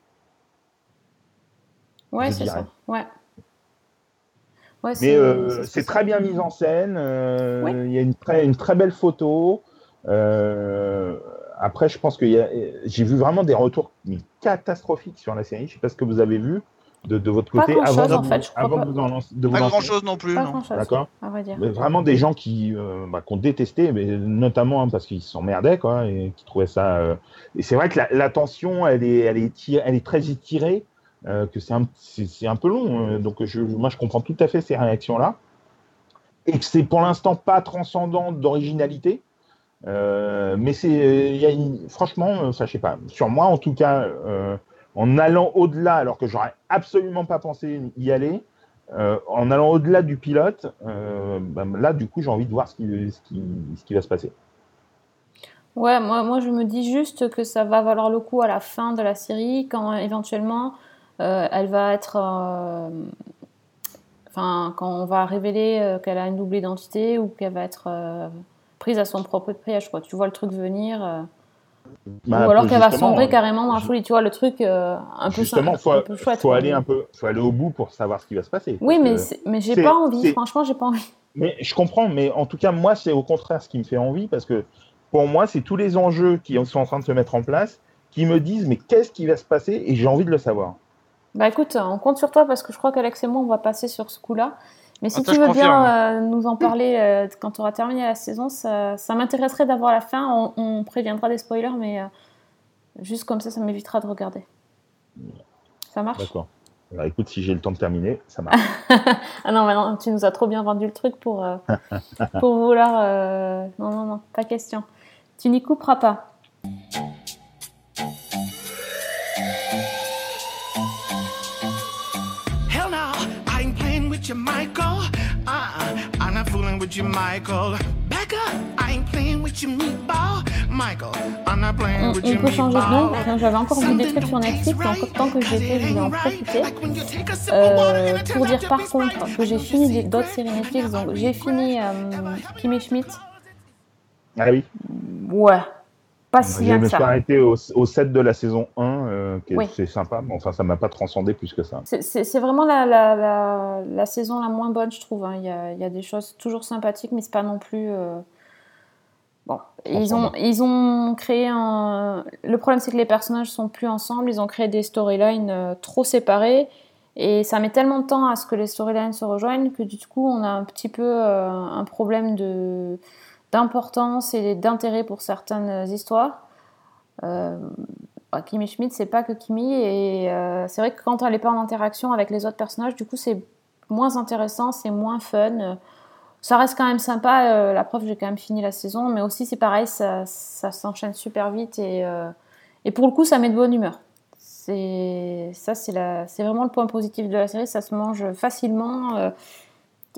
Ouais, c'est ça. Ouais. Ouais, Mais euh, c'est c'est très bien mis en scène. euh. Il y a une très, une très belle photo. euh, après, je pense que j'ai vu vraiment des retours catastrophiques sur la série. Je sais pas ce que vous avez vu de, de votre Pas côté grand-chose, avant, en fait, je crois avant pas. de vous en lancer- de vous Pas lancer. grand chose non plus. D'accord. vraiment des gens qui, euh, bah, qui ont détesté, mais notamment hein, parce qu'ils s'emmerdaient, quoi, et qui trouvaient ça. euh, Et c'est vrai que la, la tension, elle est, elle est, tirée- elle est très étirée, euh, que c'est un, c'est un peu long. euh, donc je, moi, je comprends tout à fait ces réactions-là, et que c'est pour l'instant pas transcendant d'originalité. euh, mais c'est, il y a une- franchement, ça, je sais pas. Sur moi, en tout cas, euh, en allant au-delà, alors que j'aurais absolument pas pensé y aller, euh, en allant au-delà du pilote, euh, bah, là, du coup, j'ai envie de voir ce qui, va se passer. Ouais, moi, je me dis juste que ça va valoir le coup à la fin de la série, quand éventuellement euh, elle va être. Enfin, quand on va révéler qu'elle a une double identité ou qu'elle va être prise à son propre piège, quoi. Tu vois le truc venir. Bah, ou alors qu'elle va sombrer euh, carrément dans la folie, tu vois, le truc euh, un peu, Justement, sim- faut, un peu chouette. faut quoi. aller un peu, faut aller au bout pour savoir ce qui va se passer. Oui, mais, mais j'ai pas envie, franchement, j'ai pas envie. Mais je comprends, mais en tout cas, moi, c'est au contraire ce qui me fait envie parce que pour moi, c'est tous les enjeux qui sont en train de se mettre en place qui me disent mais qu'est-ce qui va se passer et j'ai envie de le savoir. Bah écoute, on compte sur toi parce que je crois qu'Alex et moi, on va passer sur ce coup-là. Mais si Ah, tu veux bien euh, nous en parler euh, quand tu auras terminé la saison, ça, ça m'intéresserait d'avoir la fin. On, on préviendra des spoilers, mais euh, juste comme ça, ça m'évitera de regarder. Ça marche? D'accord. Alors, écoute, si j'ai le temps de terminer, ça marche. Ah non, mais non, tu nous as trop bien vendu le truc pour, euh, pour vouloir... euh, Non, non, non, pas question. Tu n'y couperas pas. With you, Michael. Back up, I ain't playing with you, meatball. Michael, I'm not playing On, with on you, peut changer de nom. J'avais encore vu des trucs sur Netflix, donc tant que j'étais, je voulais en profiter. Euh, pour dire par contre que j'ai fini d'autres séries Netflix, donc j'ai fini euh, Kimmy Schmidt. Ah oui. Ouais. Pas si Je bien me que suis arrêté au, au 7 de la saison 1, euh, qui est- Oui. c'est sympa, mais enfin, ça m'a pas transcendé plus que ça. C'est- vraiment la, la, la, la saison la moins bonne, je trouve. hein. Il y, a, il y a des choses toujours sympathiques, mais c'est pas non plus. euh, Bon, ils ont, ils ont créé un. Le problème, c'est que les personnages sont plus ensemble. Ils ont créé des storylines euh, trop séparées. Et ça met tellement de temps à ce que les storylines se rejoignent que du coup, on a un petit peu euh, un problème de d'importance et d'intérêt pour certaines histoires. Euh, bah, Kimi Schmidt, c'est pas que Kimi, et euh, c'est vrai que quand elle n'est pas en interaction avec les autres personnages, du coup, c'est moins intéressant, c'est moins fun. Ça reste quand même sympa, euh, la preuve, j'ai quand même fini la saison, mais aussi, c'est pareil, ça, ça s'enchaîne super vite, et, et pour le coup, ça met de bonne humeur. C'est ça, c'est vraiment le point positif de la série, ça se mange facilement,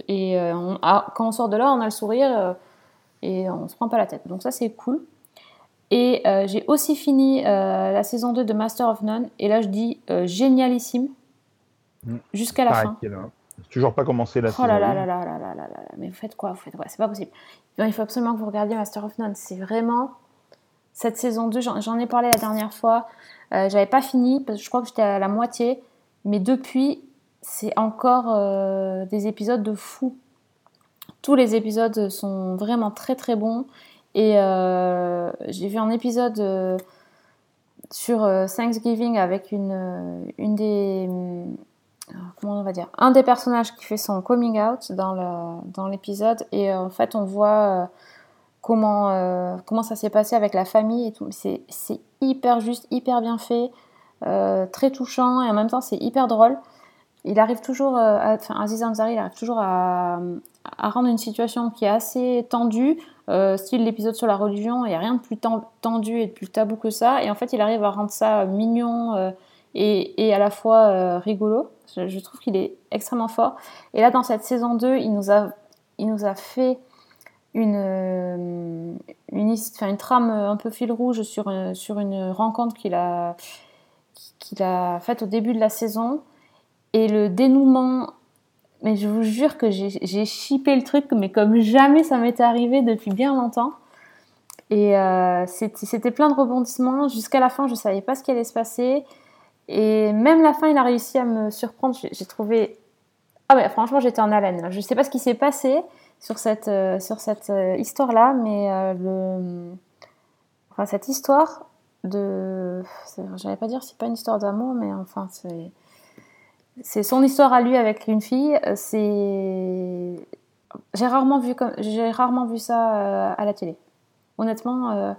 et ah, quand on sort de là, on a le sourire, et on se prend pas la tête. Donc ça, c'est cool. Et euh, j'ai aussi fini euh, la saison 2 de Master of None. Et là, je dis euh, génialissime. Mm. Jusqu'à la Pareil fin. toujours pas commencé la Oh saison. là là là là là là là là. Mais vous faites quoi? Vous faites quoi? C'est pas possible. Non, il faut absolument que vous regardiez Master of None. C'est vraiment. Cette saison 2, j'en ai parlé la dernière fois. J'avais pas fini parce que je crois que j'étais à la moitié. Mais depuis, c'est encore des épisodes de fou. Tous les épisodes sont vraiment très très bons. Et euh, j'ai vu un épisode euh, sur euh, Thanksgiving avec une, des. Un des personnages qui fait son coming out dans l'épisode. et en fait, on voit comment, ça s'est passé avec la famille et tout. C'est hyper juste, hyper bien fait, très touchant et en même temps, c'est hyper drôle. Il arrive toujours, à- enfin Aziz Ansari, il arrive toujours à, à rendre une situation qui est assez tendue, euh, style l'épisode sur la religion, il n'y a rien de plus ten- tendu et de plus tabou que ça, et en fait il arrive à rendre ça mignon euh, et, à la fois euh, rigolo. Je, trouve qu'il est extrêmement fort. Et là dans cette saison 2, il nous a, il nous a fait une, euh, une, trame un peu fil rouge sur, sur une rencontre qu'il a, qu'il a faite au début de la saison. Et le dénouement, mais je vous jure que j'ai chippé le truc, mais comme jamais ça m'était arrivé depuis bien longtemps. Et euh, c'était plein de rebondissements. Jusqu'à la fin, je ne savais pas ce qui allait se passer. Et même la fin, il a réussi à me surprendre. J'ai trouvé. Ah ouais, franchement, j'étais en haleine. Je ne sais pas ce qui s'est passé sur cette, euh, cette euh, histoire-là, mais enfin, cette histoire de. J'allais pas dire c'est pas une histoire d'amour, mais enfin, c'est. C'est son histoire à lui avec une fille. euh, C'est. J'ai rarement vu comme j'ai rarement vu ça euh, à la télé. Honnêtement, euh,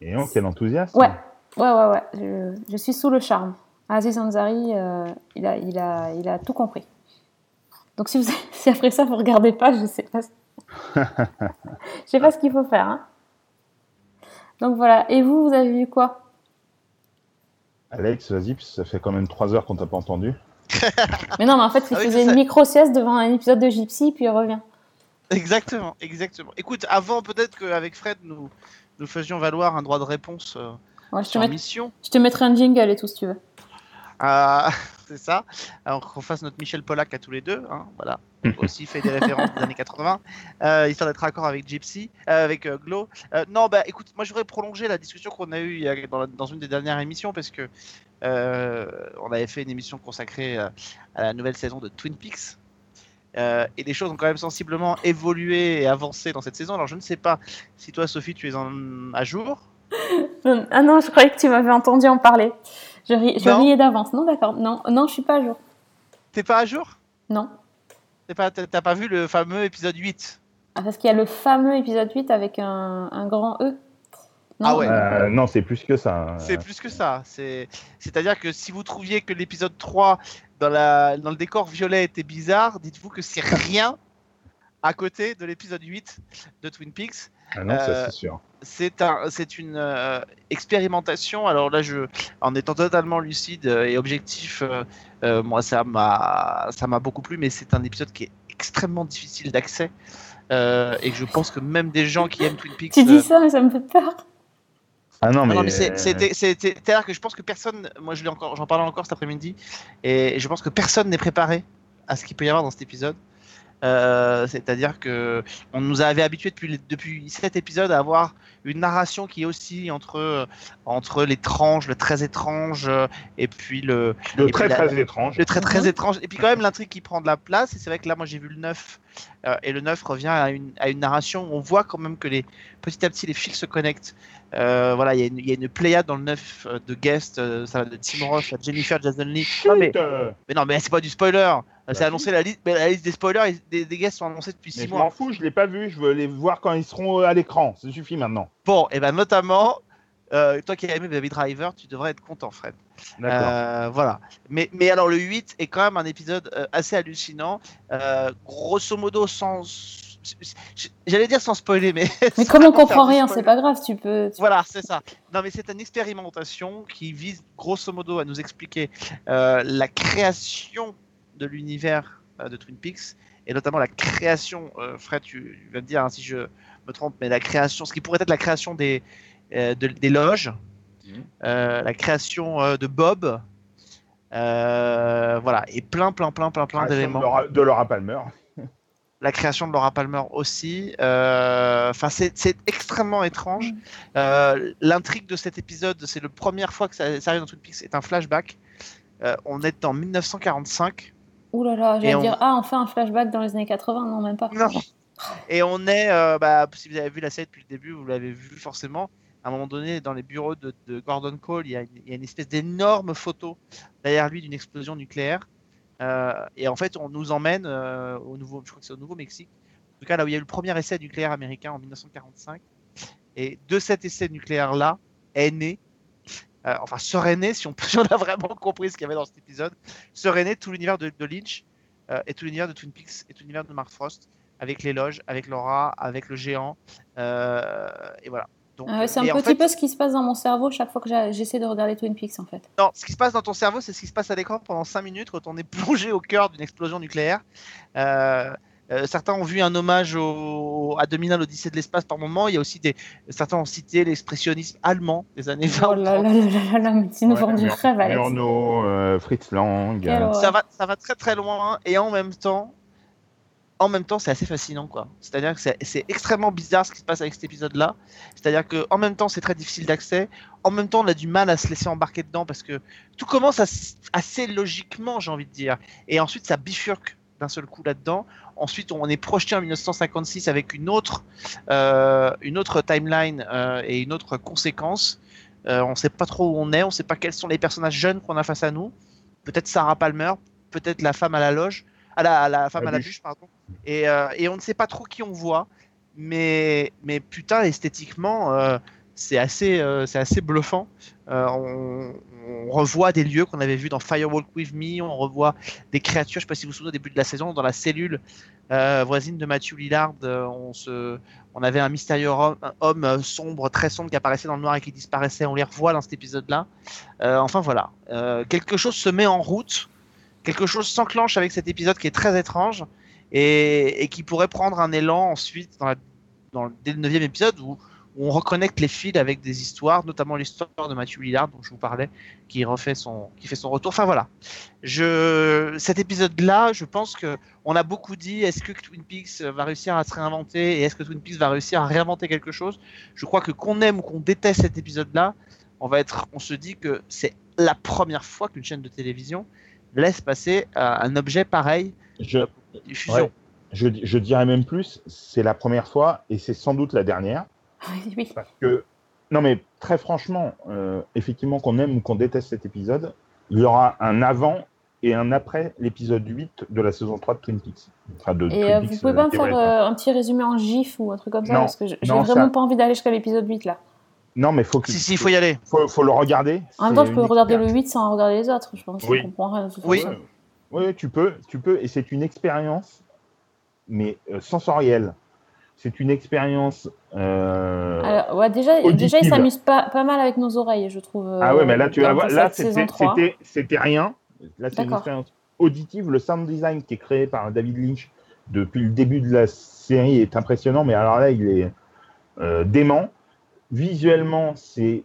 Et oh, quel enthousiasme ouais, ouais, ouais, ouais. Je, je suis sous le charme. Aziz Ansari, euh, il a, il a, il a tout compris. Donc si, vous, si après ça vous regardez pas, je sais pas, je sais pas ce qu'il faut faire. hein. Donc voilà. Et vous, vous avez vu quoi? Alex, vas-y, ça fait quand même 3 heures qu'on t'a pas entendu. Mais non, mais en fait, il Ah faisait une sais. micro sieste devant un épisode de Gypsy, puis il revient. Exactement, exactement. Écoute, avant peut-être qu'avec Fred, nous, nous faisions valoir un droit de réponse euh, Ouais, je, te sur mission. je te mettrai un jingle et tout si tu veux. Ah, c'est ça. Alors qu'on fasse notre Michel Pollack à tous les deux. Hein, voilà. Aussi fait des références des années 80. Euh, histoire d'être raccord avec Gypsy, euh, avec euh, Glow. Euh, non, bah écoute, moi je voudrais prolonger la discussion qu'on a eue dans, la- dans une des dernières émissions parce que euh, on avait fait une émission consacrée euh, à la nouvelle saison de Twin Peaks. Euh, et les choses ont quand même sensiblement évolué et avancé dans cette saison. Alors je ne sais pas si toi, Sophie, tu es en, à jour. Ah non, je croyais que tu m'avais entendu en parler. Je, ri- je riais d'avance. Non, d'accord. Non, non, je suis pas à jour. T'es pas à jour? Non. Pas- T'as pas vu le fameux épisode 8 Ah, parce qu'il y a le fameux épisode 8 avec un, un grand E. Non, Ah ouais. Euh, non, c'est plus que ça. C'est plus que ça. C'est, c'est-à-dire que si vous trouviez que l'épisode 3 dans, la, dans le décor violet était bizarre, dites-vous que c'est rien à côté de l'épisode 8 de Twin Peaks. Ah non, ça Euh, c'est sûr. C'est un, c'est une euh, expérimentation. Alors là, je, en étant totalement lucide et objectif, euh, euh, moi ça m'a, ça m'a beaucoup plu, mais c'est un épisode qui est extrêmement difficile d'accès. euh, et que je pense que même des gens qui aiment Twin Peaks. Tu euh, dis ça, mais ça me fait peur. Ah non, ah mais, non, mais c'est- c'était, c'était, c'est-à-dire que je pense que personne, moi je l'ai encore, j'en parlais encore cet après-midi, et je pense que personne n'est préparé à ce qu'il peut y avoir dans cet épisode. Euh, C'est-à-dire que on nous avait habitués depuis, depuis cet épisode à avoir une narration qui est aussi entre, entre l'étrange, le très étrange, euh, et puis le. Le et très puis la- très étrange. Le très très Mhm. étrange. Et puis quand même l'intrigue qui prend de la place. Et c'est vrai que là, moi j'ai vu le 9. Euh, et le 9 revient à une, à une narration où on voit quand même que les, petit à petit les fils se connectent. Euh, voilà, il y, a une- il y a une pléiade dans le 9 euh, de guests. euh, ça va de Tim Roth à Jennifer Jason Lee. Non, mais, mais non, mais c'est pas du spoiler. Euh, C'est annoncé la liste, mais la liste des spoilers, des, des guests sont annoncés depuis mais 6 je mois. m'en fous, je l'ai pas vu. Je veux les voir quand ils seront à l'écran. Ça suffit maintenant. Bon, et ben notamment, euh, toi qui as aimé Baby Driver, tu devrais être content, Fred. D'accord. Euh, voilà. Mais, mais alors le 8 est quand même un épisode euh, assez hallucinant. Euh, grosso modo, sans. J'allais dire sans spoiler, mais. Mais comme on comprend rien, c'est pas grave, tu peux. tu- Voilà, c'est ça. Non, mais c'est une expérimentation qui vise grosso modo à nous expliquer euh, la création de l'univers euh, de Twin Peaks et notamment la création, euh, Fred, tu, tu vas me dire hein, si je me trompe, mais la création, ce qui pourrait être la création des, euh, de- des loges, Mhm. euh, la création euh, de Bob, euh, voilà, et plein, plein, plein, plein, plein d'éléments de Laura- de Laura Palmer. la création de Laura Palmer aussi. Euh, Enfin, c'est c'est extrêmement étrange. Euh, L'intrigue de cet épisode, c'est la première fois que ça, ça arrive dans Twin Peaks, c'est un flashback. Euh, on est en 1945 Ouh là là, Et j'allais on- dire, ah, on fait un flashback dans les années 80, non, même pas. Non. et on est, euh, bah, si vous avez vu la série depuis le début, vous l'avez vu forcément. À un moment donné, dans les bureaux de, Gordon Cole, il y, a, une espèce d'énorme photo derrière lui d'une explosion nucléaire. Euh, et en fait, on nous emmène euh, au nouveau, je crois que c'est au Nouveau-Mexique, en tout cas là où il y a eu le premier essai nucléaire américain en 1945. Et de cet essai nucléaire-là est né, euh, enfin serait né, si on, a vraiment compris ce qu'il y avait dans cet épisode, serait né tout l'univers de, Lynch et tout l'univers de Twin Peaks et tout l'univers de Mark Frost, avec les loges, avec Laura, avec le géant. et voilà. Ah ouais, c'est un en petit fait, peu ce qui se passe dans mon cerveau chaque fois que j'essaie de regarder Twin Peaks, en fait. Non, ce qui se passe dans ton cerveau, c'est ce qui se passe à l'écran pendant 5 minutes quand on est plongé au cœur d'une explosion nucléaire. Euh, euh, certains ont vu un hommage au, à 2001, l'Odyssée de l'espace par moment. Il y a aussi des. Certains ont cité l'expressionnisme allemand des années 20. Oh là là là là mais tu nous vends du rêve, Alex. Murnau, euh, Fritz Lang. Euh, ça va, ça va très très loin et en même temps, en même temps, c'est assez fascinant quoi. C'est-à-dire que c'est- extrêmement bizarre ce qui se passe avec cet épisode-là. C'est-à-dire que en même temps, c'est très difficile d'accès. En même temps, on a du mal à se laisser embarquer dedans parce que tout commence as- assez logiquement, j'ai envie de dire. Et ensuite, ça bifurque d'un seul coup là-dedans. Ensuite, on est projeté en 1956 avec une autre, euh, une autre timeline euh, et une autre conséquence. Euh, on ne sait pas trop où on est, on ne sait pas quels sont les personnages jeunes qu'on a face à nous. Peut-être Sarah Palmer, peut-être la femme à la loge, à la, à la femme La à la bûche, pardon. Et, euh, et on ne sait pas trop qui on voit, mais, putain, esthétiquement, euh, c'est assez, euh, assez bluffant. On, revoit des lieux qu'on avait vus dans Firewalk With Me, on revoit des créatures, je sais pas si vous vous souvenez au début de la saison, dans la cellule voisine de Matthew Lillard, on, avait un mystérieux homme, homme, sombre, très sombre qui apparaissait dans le noir et qui disparaissait, on les revoit dans cet épisode-là. Enfin voilà, quelque chose se met en route, quelque chose s'enclenche avec cet épisode qui est très étrange et, qui pourrait prendre un élan ensuite dans dès le neuvième épisode où, on reconnecte les fils avec des histoires, notamment l'histoire de Matthew Lillard dont je vous parlais, qui refait son, qui fait son retour. Enfin voilà, je, cet épisode-là, je pense que on a beaucoup dit est-ce que Twin Peaks va réussir à se réinventer et est-ce que Twin Peaks va réussir à réinventer quelque chose? Je crois que qu'on aime ou qu'on déteste cet épisode-là, on va être, on se dit que c'est la première fois qu'une chaîne de télévision laisse passer euh, un objet pareil. Je, diffusion. ouais, je, je dirais même plus, c'est la première fois et c'est sans doute la dernière. Oui, oui. Parce que, non mais très franchement, euh, effectivement qu'on aime ou qu'on déteste cet épisode, il y aura un avant et un après l'épisode 8 de la saison 3 de Twin Peaks. Enfin, de Et Twin euh, Peaks, vous pouvez pas euh, me faire dévoilé. euh, un petit résumé en gif ou un truc comme ça Non, Parce que je- j'ai vraiment ça- pas envie d'aller jusqu'à l'épisode 8 là. Non mais faut que, Si, si, il faut y aller. faut, faut le regarder. En même temps, je peux regarder le 8 sans regarder les autres. Je pense Oui. qu'on comprend rien de toute Oui. façon. Oui, tu peux, tu peux, et c'est une expérience, mais euh, sensorielle. C'est une expérience. euh, Alors, ouais, déjà, auditive. déjà, il s'amuse pas, pas mal avec nos oreilles, je trouve. ah ouais, mais là, tu vas dans voir, là, c'était 3. c'était- c'était rien. Là, c'est une expérience auditive. Le sound design qui est créé par David Lynch depuis le début de la série est impressionnant, mais alors là, il est euh, dément. Visuellement, c'est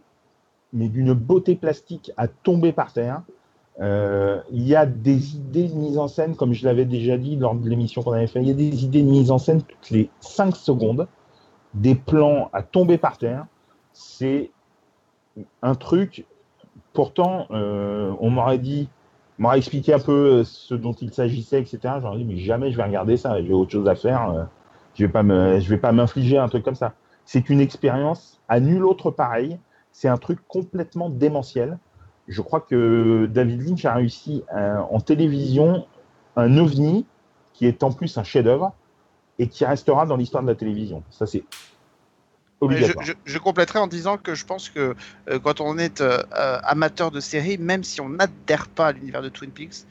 mais d'une beauté plastique à tomber par terre. Euh, il y a des idées de mise en scène, comme je l'avais déjà dit lors de l'émission qu'on avait fait, il y a des idées de mise en scène toutes les 5 secondes, des plans à tomber par terre. C'est un truc, pourtant, euh, on m'aurait dit, m'aurait expliqué un peu ce dont il s'agissait, etc. J'aurais dit, mais jamais je vais regarder ça, j'ai autre chose à faire, euh, je vais vais pas m'infliger un truc comme ça. C'est une expérience à nul autre pareil, c'est un truc complètement démentiel je crois que David Lynch a réussi euh, en télévision un ovni qui est en plus un chef-d'œuvre et qui restera dans l'histoire de la télévision. Ça, c'est obligatoire. Je, je, je, compléterai en disant que je pense que euh, quand on est euh, amateur de série, même si on n'adhère pas à l'univers de Twin Peaks,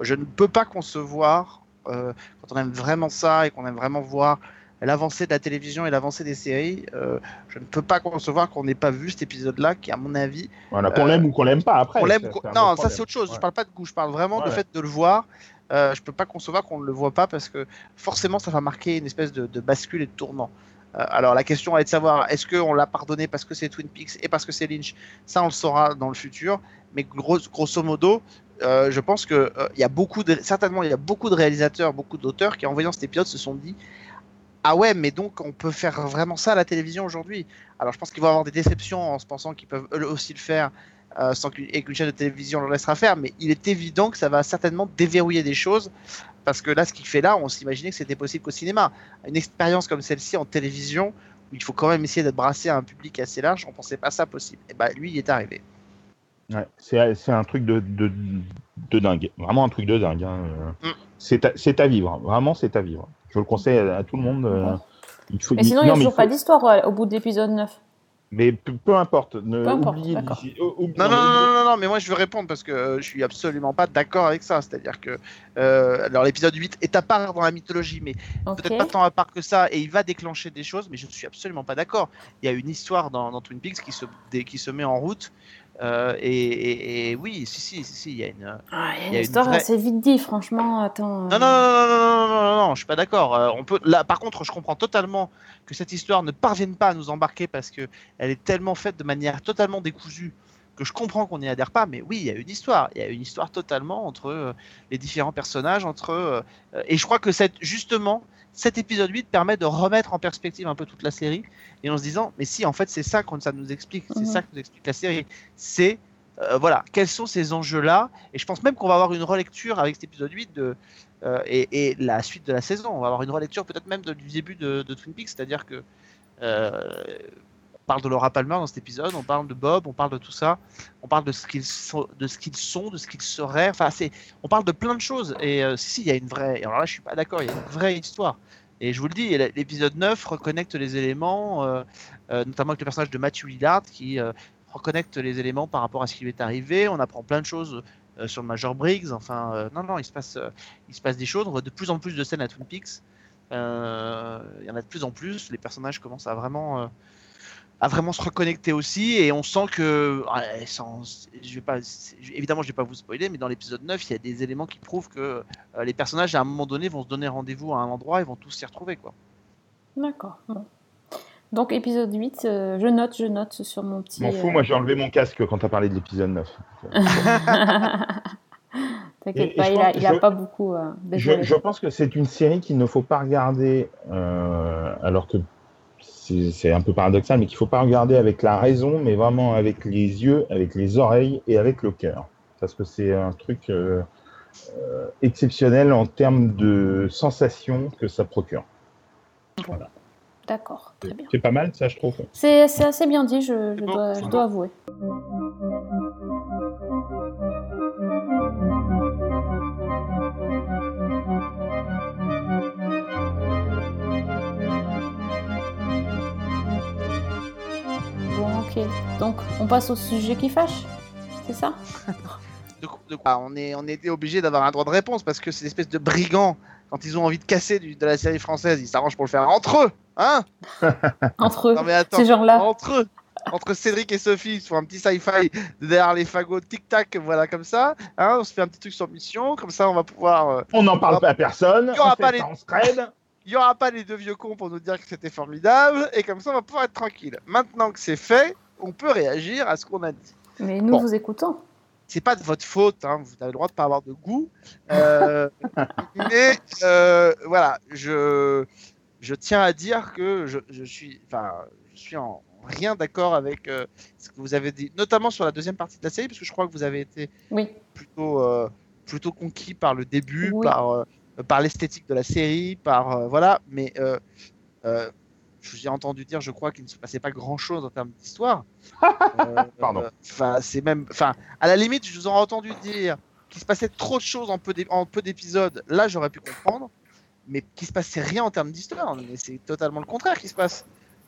je ne peux pas concevoir, quand on aime vraiment ça et qu'on aime vraiment voir l'avancée de la télévision et l'avancée des séries, euh, je ne peux pas concevoir qu'on n'ait pas vu cet épisode-là, qui, à mon avis. Voilà, qu'on euh, l'aime ou qu'on l'aime pas après. L'aime non, ça c'est autre chose. Ouais. Je parle pas de goût, je parle vraiment du fait de le voir. Euh, je peux pas concevoir qu'on ne le voit pas parce que forcément ça va marquer une espèce de, de bascule et de tournant. Euh, alors la question est de savoir est-ce qu'on l'a pardonné parce que c'est Twin Peaks et parce que c'est Lynch? Ça on le saura dans le futur. Mais gros, grosso modo, euh, je pense que il y a beaucoup de, certainement il y a beaucoup de réalisateurs, beaucoup d'auteurs qui en voyant cet épisode se sont dit ah ouais, mais donc on peut faire vraiment ça à la télévision aujourd'hui. Alors je pense qu'ils vont avoir des déceptions en se pensant qu'ils peuvent eux aussi le faire euh, sans qu'une chaîne de télévision le laissera faire, mais il est évident que ça va certainement déverrouiller des choses parce que là, ce qu'il fait là, on s'imaginait que c'était possible qu'au cinéma. Une expérience comme celle-ci en télévision, où il faut quand même essayer de brasser un public assez large, on pensait pas ça possible. Et bah lui, il est arrivé. Ouais, c'est un truc de, de, de, dingue, vraiment un truc de dingue. Hein. Mm. C'est à, à vivre, vraiment c'est à vivre. Je le conseille à, à tout le monde. Euh, il faut, mais sinon, il n'y a toujours faut... pas d'histoire euh, au bout de l'épisode 9. Mais peu, peu importe, ne peu importe, oubliez, oh, oubliez, non, non, non, non, non, mais moi je veux répondre parce que euh, je suis absolument pas d'accord avec ça. C'est-à-dire que euh, alors l'épisode 8 est à part dans la mythologie, mais okay. peut-être pas tant à part que ça, et il va déclencher des choses, mais je ne suis absolument pas d'accord. Il y a une histoire dans, dans Twin Peaks qui se, des, qui se met en route. Euh, et, et, et, oui, si, si, si, il y a une. Ah, il y a une, y a histoire une vraie... assez vite dit, franchement. Attends. Non, non, non, non, non, non, non, non, je suis pas d'accord. Euh, on peut. Là, par contre, je comprends totalement que cette histoire ne parvienne pas à nous embarquer parce que elle est tellement faite de manière totalement décousue que je comprends qu'on n'y adhère pas. Mais oui, il y a une histoire. Il y a une histoire totalement entre euh, les différents personnages, entre. Euh, et je crois que cette, justement, cet épisode 8 permet de remettre en perspective un peu toute la série et en se disant mais si en fait c'est ça que ça nous explique c'est mmh. ça que nous explique la série c'est euh, voilà quels sont ces enjeux là et je pense même qu'on va avoir une relecture avec cet épisode 8 de euh, et, et, la suite de la saison on va avoir une relecture peut-être même de, du début de, de, Twin Peaks c'est à dire que euh, parle de Laura Palmer dans cet épisode on parle de Bob on parle de tout ça on parle de ce qu'ils sont de ce qu'ils sont de ce qu'ils seraient enfin c'est on parle de plein de choses et euh, si, si il y a une vraie alors là je suis pas d'accord il y a une vraie histoire et je vous le dis, l'épisode 9 reconnecte les éléments, euh, euh, notamment avec le personnage de Matthew Lillard qui reconnecte les éléments par rapport à ce qui lui est arrivé. On apprend plein de choses sur le Major Briggs. Enfin, non, non, il se, passe, il se passe des choses. On voit de plus en plus de scènes à Twin Peaks. il y en a de plus en plus. Les personnages commencent à vraiment à vraiment se reconnecter aussi et on sent que sans, je vais pas évidemment je vais pas vous spoiler mais dans l'épisode 9 il y a des éléments qui prouvent que euh, les personnages à un moment donné vont se donner rendez-vous à un endroit et vont tous s'y retrouver quoi. D'accord. Bon. Donc épisode 8, euh, je note, je note sur mon petit M'en fous, euh... moi j'ai enlevé mon casque quand tu as parlé de l'épisode 9. T'inquiète pas, il a, il a je, pas beaucoup. Euh, je, je, pense que c'est une série qu'il ne faut pas regarder euh, alors que c'est un peu paradoxal, mais qu'il ne faut pas regarder avec la raison, mais vraiment avec les yeux, avec les oreilles et avec le cœur. Parce que c'est un truc euh, euh, exceptionnel en termes de sensations que ça procure. Voilà. D'accord, très bien. C'est pas mal, ça, je trouve. C'est assez bien dit, je, je, dois, je dois avouer. Ok, donc on passe au sujet qui fâche, c'est ça? De, de quoi? On est, on était obligé d'avoir un droit de réponse parce que c'est une espèce de brigands, quand ils ont envie de casser du, de la série française, ils s'arrangent pour le faire entre eux, hein? Entre eux, ces gens-là. Entre eux entre Cédric et Sophie, ils font un petit sci-fi derrière les fagots, tic-tac, voilà, comme ça. Hein, on se fait un petit truc sur mission, comme ça on va pouvoir. Euh, on n'en parle on va... pas à personne. Il n'y aura, pas les... Il y aura pas les deux vieux cons pour nous dire que c'était formidable, et comme ça on va pouvoir être tranquille. Maintenant que c'est fait, on peut réagir à ce qu'on a dit. Mais nous bon. vous écoutons. c'est pas de votre faute, hein, vous avez le droit de pas avoir de goût. Euh, mais euh, voilà, je, je tiens à dire que je, je suis, enfin, je suis en rien d'accord avec euh, ce que vous avez dit, notamment sur la deuxième partie de la série, parce que je crois que vous avez été Oui. plutôt, plutôt conquis par le début, Oui. par, par l'esthétique de la série, par voilà. Mais euh, euh, je vous ai entendu dire, je crois qu'il ne se passait pas grand-chose en termes d'histoire. Euh, Pardon. euh, Enfin, c'est même, enfin, à la limite, je vous aurais entendu dire qu'il se passait trop de choses en peu d'épisodes. Là, j'aurais pu comprendre, mais qu'il se passait rien en termes d'histoire. Mais c'est totalement le contraire qui se passe.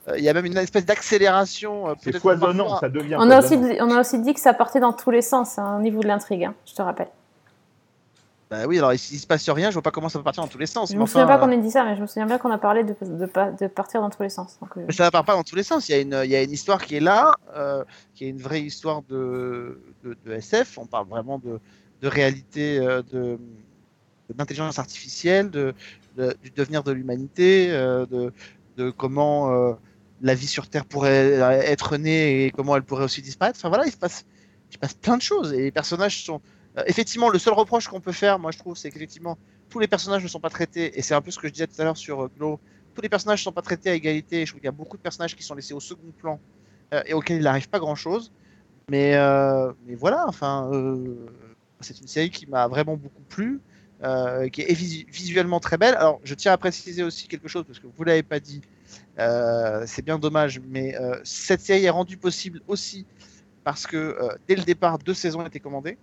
Euh, Il y a même une espèce d'accélération. euh, C'est foisonnant, ça devient. On a, aussi, on a aussi dit que ça partait dans tous les sens hein, au niveau de l'intrigue, hein, je te rappelle. Bah oui, alors s'il se passe rien, je vois pas comment ça peut partir dans tous les sens. Je me souviens pas qu'on ait dit ça, mais je me souviens bien qu'on a parlé de, de, de partir dans tous les sens. Donc, euh, Mais ça ne part pas dans tous les sens. Il y a une, il y a une histoire qui est là, euh, qui est une vraie histoire de, de, de SF. On parle vraiment de, de réalité, euh, de d'intelligence artificielle, de, du devenir de l'humanité, de, de comment la vie sur Terre pourrait être née et comment elle pourrait aussi disparaître. Enfin voilà, il se passe, il se passe plein de choses et les personnages sont. Euh, effectivement, le seul reproche qu'on peut faire, moi je trouve, c'est qu'effectivement tous les personnages ne sont pas traités et c'est un peu ce que je disais tout à l'heure sur euh, Glow tous les personnages ne sont pas traités à égalité. Je trouve qu'il y a beaucoup de personnages qui sont laissés au second plan euh, et auxquels il n'arrive pas grand chose. Mais, voilà, enfin, c'est une série qui m'a vraiment beaucoup plu, qui est visu- visuellement très belle. Alors, je tiens à préciser aussi quelque chose parce que vous l'avez pas dit. c'est bien dommage, mais cette série est rendue possible aussi parce que dès le départ, deux saisons étaient commandées.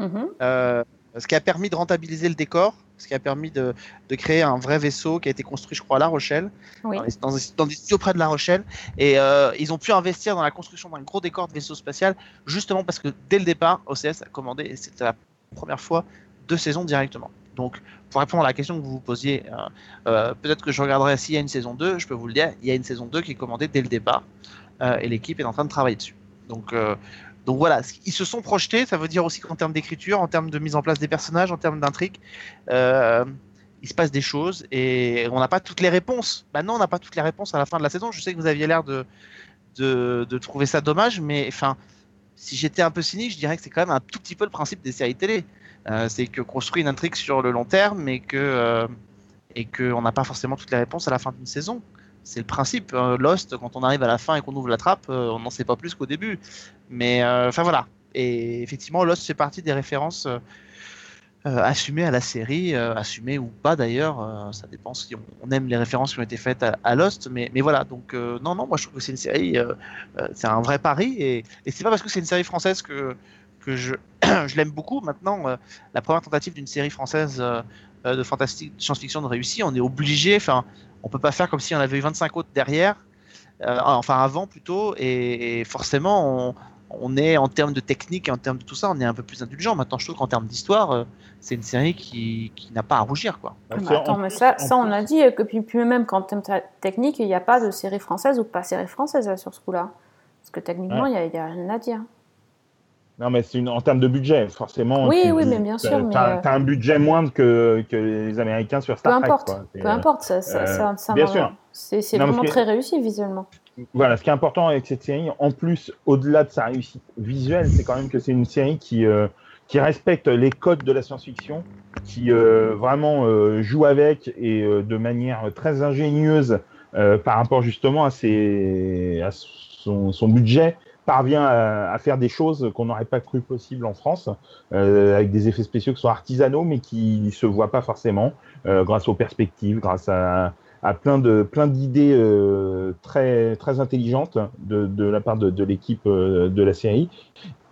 Mhm. Euh, ce qui a permis de rentabiliser le décor, ce qui a permis de, de créer un vrai vaisseau qui a été construit, je crois, à La Rochelle, Oui. dans, des- dans des studios près de La Rochelle. Et euh, ils ont pu investir dans la construction d'un gros décor de vaisseau spatial, justement parce que dès le départ, OCS a commandé, et c'était la première fois, deux saisons directement. Donc, pour répondre à la question que vous vous posiez, euh, euh, peut-être que je regarderai s'il y a une saison 2, je peux vous le dire, il y a une saison 2 qui est commandée dès le départ, et l'équipe est en train de travailler dessus. Donc, donc voilà, ils se sont projetés, ça veut dire aussi qu'en termes d'écriture, en termes de mise en place des personnages, en termes d'intrigue, euh, il se passe des choses et on n'a pas toutes les réponses. Bah non, on n'a pas toutes les réponses à la fin de la saison. Je sais que vous aviez l'air de, trouver ça dommage, mais enfin, si j'étais un peu cynique, je dirais que c'est quand même un tout petit peu le principe des séries télé. Euh, c'est que construit une intrigue sur le long terme et que euh, et qu'on n'a pas forcément toutes les réponses à la fin d'une saison. C'est le principe. Euh, Lost, quand on arrive à la fin et qu'on ouvre la trappe, euh, on n'en sait pas plus qu'au début. Mais euh, enfin voilà. Et effectivement, Lost fait partie des références euh, assumées à la série, assumées ou pas d'ailleurs. ça dépend si on, aime les références qui ont été faites à, Lost. Mais, voilà. Donc non, non, moi je trouve que c'est une série, c'est un vrai pari. Et, et c'est pas parce que c'est une série française que je, l'aime beaucoup. Maintenant, la première tentative d'une série française euh, de fantastique, de science-fiction de réussie, on est obligé. Enfin, on peut pas faire comme si on avait eu 25 autres derrière, euh, enfin avant plutôt, et, et forcément, on, on est en termes de technique et en termes de tout ça, on est un peu plus indulgent. Maintenant, je trouve qu'en termes d'histoire, euh, c'est une série qui, qui n'a pas à rougir, quoi. Ah bah attends, mais ça, ça on a dit que puis, puis même qu'en termes techniques, il n'y a pas de série française ou pas série française là, sur ce coup-là. Parce que techniquement, il Ouais. n'y a, il y a rien à dire. Non, mais c'est une- en termes de budget, forcément. Oui, tu- oui, mais bien sûr, mais, T'as euh, t'as un budget moindre que, que les Américains sur Peu Star Trek. importe, quoi. C'est, peu euh, importe, ça, ça, euh, ça- bien sûr. C'est vraiment que- très réussi visuellement. Voilà, ce qui est important avec cette série, en plus, au-delà de sa réussite visuelle, c'est quand même que c'est une série qui, euh, qui respecte les codes de la science-fiction, qui euh, vraiment euh, joue avec et euh, de manière très ingénieuse euh, par rapport justement à, ses, à son, son budget, parvient à, faire des choses qu'on n'aurait pas cru possible en France, euh, avec des effets spéciaux qui sont artisanaux, mais qui ne se voient pas forcément, euh, grâce aux perspectives, grâce à, plein de plein d'idées euh, très très intelligentes de, la part de, de l'équipe de la série.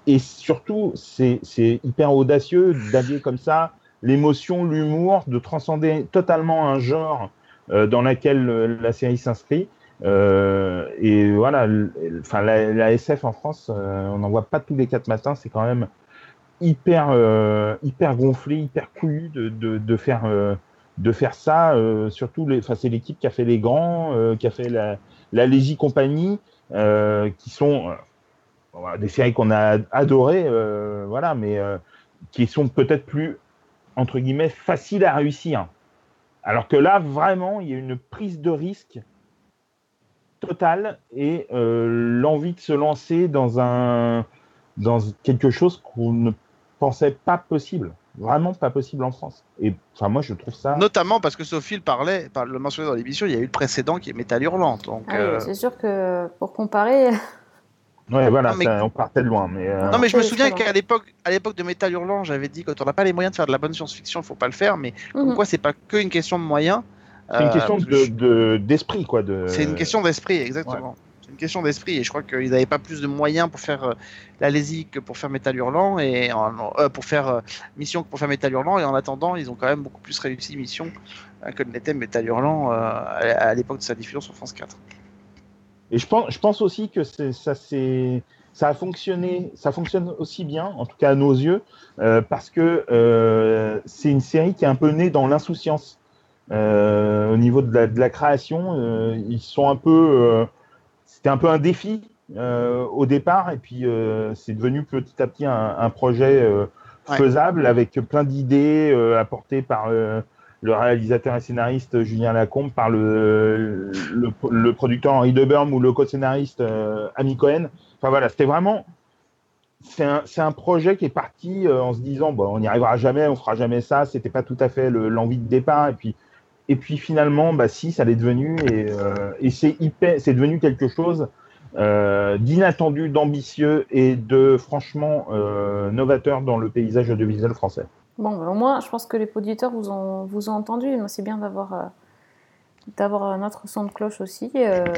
Et surtout c'est hyper audacieux d'allier comme ça l'émotion l'humour de transcender totalement un genre dans lequel la série s'inscrit et voilà enfin la, SF en France euh, on n'en voit pas tous les quatre matins c'est quand même hyper euh, hyper gonflé hyper couillu de, faire euh, de faire ça, euh, surtout, enfin, c'est l'équipe qui a fait les grands, euh, qui a fait la, la Légie Compagnie, euh, qui sont euh, des séries qu'on a adorées, euh, voilà, mais euh, qui sont peut-être plus, entre guillemets, faciles à réussir. Alors que là, vraiment, il y a une prise de risque totale et euh, l'envie de se lancer dans un dans quelque chose qu'on ne pensait pas possible, vraiment pas possible en France. Et enfin, moi, je trouve ça. Notamment parce que Sophie le parlait, par- le mentionnait dans l'émission, il y a eu le précédent qui est Métal Hurlant. Donc, Ah oui, euh, C'est sûr que pour comparer, Ouais, voilà, Non, mais- ça, on partait de loin, mais. euh, Non mais je me souviens qu'à l'époque, à l'époque de Métal Hurlant, j'avais dit quand on n'a pas les moyens de faire de la bonne science-fiction, faut pas le faire. Mais Mhm. pourquoi c'est pas que une question de moyens C'est une euh, question de- de- d'esprit, quoi. De... C'est une question d'esprit, exactement. C'est une question d'esprit et je crois qu'ils n'avaient pas plus de moyens pour faire euh, la Lazy que pour faire Métal Hurlant et en- euh, pour faire euh, Mission que pour faire Métal Hurlant et en attendant ils ont quand même beaucoup plus réussi Mission euh, que ne l'était Métal Hurlant euh, à, l'époque de sa diffusion sur France 4. Et je pense, je pense aussi que ça, c'est- ça a fonctionné, ça fonctionne aussi bien, en tout cas à nos yeux, euh, parce que euh, c'est une série qui est un peu née dans l'insouciance. Euh, au niveau de la, de la création, euh, ils sont un peu, euh, c'était un peu un défi au départ, et puis c'est devenu petit à petit un, un projet Ouais. faisable avec plein d'idées apportées par le réalisateur et scénariste Julien Lacombe, par le, le, le producteur Henri Deberme ou le co-scénariste euh, Ami Cohen. Enfin voilà, c'était vraiment. C'est un, un projet qui est parti euh, en se disant bon, on n'y arrivera jamais, on fera jamais ça. C'était pas tout à fait le- l'envie de départ. Et puis, et puis finalement, bah si, ça l'est devenu. Et, euh, et c'est hyper, c'est devenu quelque chose euh, d'inattendu, d'ambitieux et de franchement euh, novateur dans le paysage audiovisuel français. bon, ben, au moins, je pense que les auditeurs vous ont, vous ont entendu. Moi, c'est bien d'avoir euh, d'avoir notre son de cloche aussi. euh.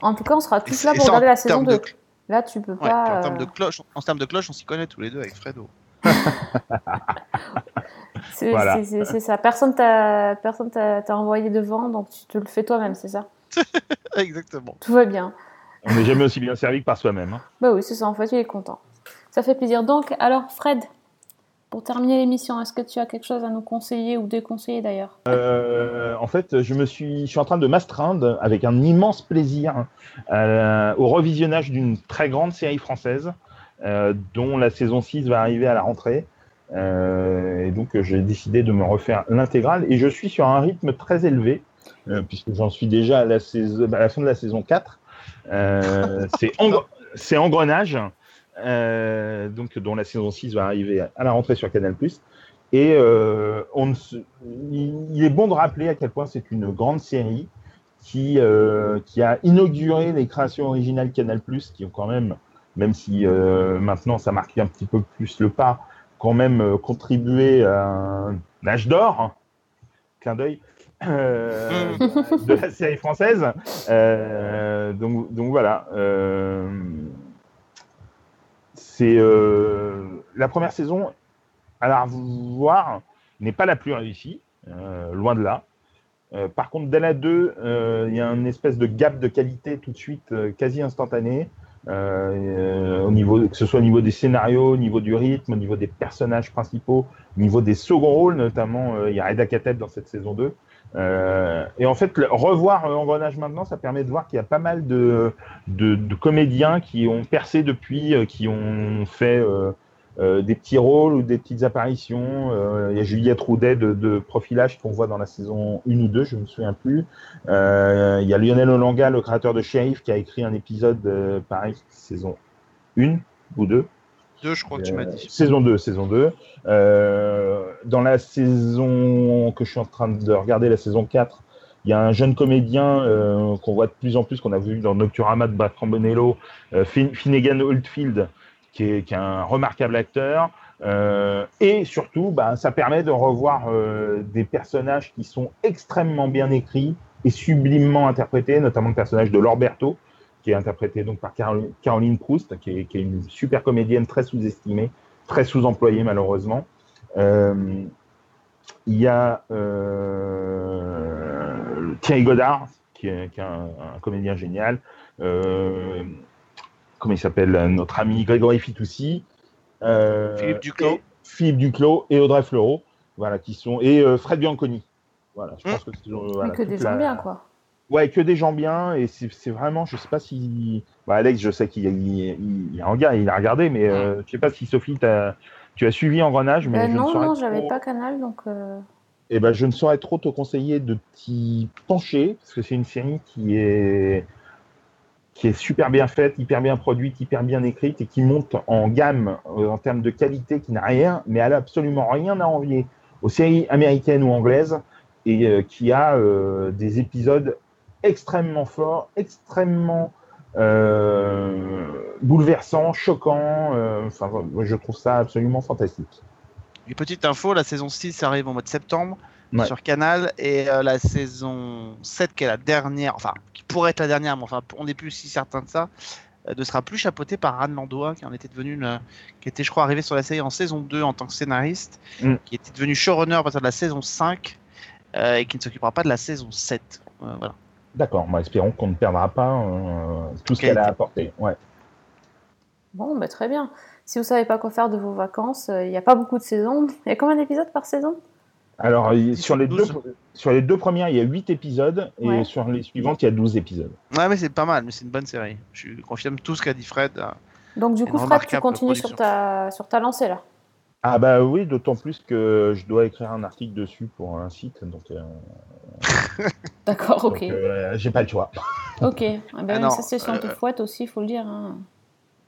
En tout cas, on sera tous Et là pour regarder la saison termes 2. de- Là, tu peux Ouais, pas. en termes de cloche, en termes de cloche, on s'y connaît tous les deux avec Fredo. C'est Voilà. ça. Personne t'a personne t'a envoyé devant, donc tu te le fais toi-même, c'est ça? Exactement. Tout va bien. On n'est jamais aussi bien servi que par soi-même. hein. Bah oui, c'est ça, en fait, il est content. Ça fait plaisir. Donc, alors, Fred, pour terminer l'émission, est-ce que tu as quelque chose à nous conseiller ou déconseiller d'ailleurs? Euh, en fait, je me suis, je suis en train de m'astreindre avec un immense plaisir euh, au revisionnage d'une très grande série française dont la saison 6 va arriver à la rentrée. Euh, et donc, euh, j'ai décidé de me refaire l'intégrale et je suis sur un rythme très élevé euh, puisque j'en suis déjà à la, saison, à la fin de la saison 4. Euh, c'est Engr- c'est Engrenage, euh, donc, dont la saison 6 va arriver à la rentrée sur Canal+. Et euh, on ne se- il il est bon de rappeler à quel point c'est une grande série qui, euh, qui a inauguré les créations originales Canal+, qui ont quand même, même si euh, maintenant ça marque un petit peu plus le pas, quand même euh, contribué à un âge d'or, hein, clin d'œil, euh, de la série française. Donc, donc voilà. c'est la première saison à la revoir n'est pas la plus réussie, loin de là. Par contre, dès la 2, euh, il y a une espèce de gap de qualité tout de suite quasi instantané, euh, au niveau, que ce soit au niveau des scénarios, au niveau du rythme, au niveau des personnages principaux, au niveau des seconds rôles, notamment euh, il y a Reda Kateb dans cette saison 2. Euh, et en fait, le- revoir euh, Engrenage maintenant, ça permet de voir qu'il y a pas mal de, de, de comédiens qui ont percé depuis, euh, qui ont fait euh, des petits rôles ou des petites apparitions. Euh, il y a Juliette Roudet de, de Profilage qu'on voit dans la saison 1 ou 2, je ne me souviens plus. Euh, il y a Lionel Olanga, le créateur de Sheriff, qui a écrit un épisode, pareil, saison 1 ou 2. Deux, je crois que tu m'as dit. Saison 2, saison 2. Euh, dans la saison que je suis en train de regarder, la saison 4, il y a un jeune comédien qu'on voit de plus en plus, qu'on a vu dans Nocturama de Bertrand Bonello, Fin- Finnegan Oldfield, qui est, un remarquable acteur. Euh, et surtout, bah, ça permet de revoir euh, des personnages qui sont extrêmement bien écrits et sublimement interprétés, notamment le personnage de Lorberto, qui est interprété donc par Caroline, Proust, qui est, qui est une super comédienne très sous-estimée, très sous-employée malheureusement. Euh, il y a Thierry Godard, qui est, qui est un, comédien génial. Comment il s'appelle Notre ami Grégory Fitoussi. Euh, Philippe Duclos. et Philippe Duclos et Audrey Fleurot, voilà, qui sont et euh, Fred Bianconi. Voilà, je pense que c'est euh, voilà, Mais que toute des la- gens bien, quoi. Ouais, que des gens bien, et c'est c'est vraiment, je sais pas si. Bah, Alex, je sais qu'il il, il, regarde, il a regardé, mais euh, je sais pas si Sophie, t'as- tu as suivi Engrenage, mais Euh, je ne non, non, j'avais trop- pas Canal, donc. euh, eh ben, je ne saurais trop te conseiller de t'y pencher, parce que c'est une série qui est qui est super bien faite, hyper bien produite, hyper bien écrite et qui monte en gamme euh, en termes de qualité, qui n'a rien, mais elle a absolument rien à envier aux séries américaines ou anglaises et euh, qui a euh, des épisodes extrêmement forts, extrêmement bouleversants, choquants. Enfin, je trouve ça absolument fantastique. Une petite info, la saison 6 arrive au mois de septembre Ouais. sur Canal et euh, la saison 7 qui est la dernière, enfin qui pourrait être la dernière, mais enfin on n'est plus si certain de ça, euh, ne sera plus chapeautée par Anne Landois qui en était devenue, une- qui était je crois arrivée sur la série en saison 2 en tant que scénariste, Mm. qui était devenue showrunner à partir de la saison 5 euh, et qui ne s'occupera pas de la saison 7. Euh, voilà. D'accord, bah, espérons qu'on ne perdra pas euh, tout ce qu'elle a apporté. Ouais. Bon, bah, très bien. Si vous savez pas quoi faire de vos vacances, euh, il n'y a pas beaucoup de saisons. Il y a combien d'épisodes par saison? Alors, sur les, deux, 12. sur les deux premières, il y a 8 épisodes et Ouais. sur les suivantes, il y a 12 épisodes. Ouais mais c'est pas mal, mais c'est une bonne série. Je confirme tout ce qu'a dit Fred. euh, Donc du coup, Fred, tu continues sur ta, sur ta lancée là? Ah bah oui, d'autant plus que je dois écrire un article dessus pour un site, donc, euh, D'accord, ok. euh, j'ai pas le choix. Ok. Eh ben, Ah non, ça, c'est te euh, fouette aussi, il faut le dire. hein.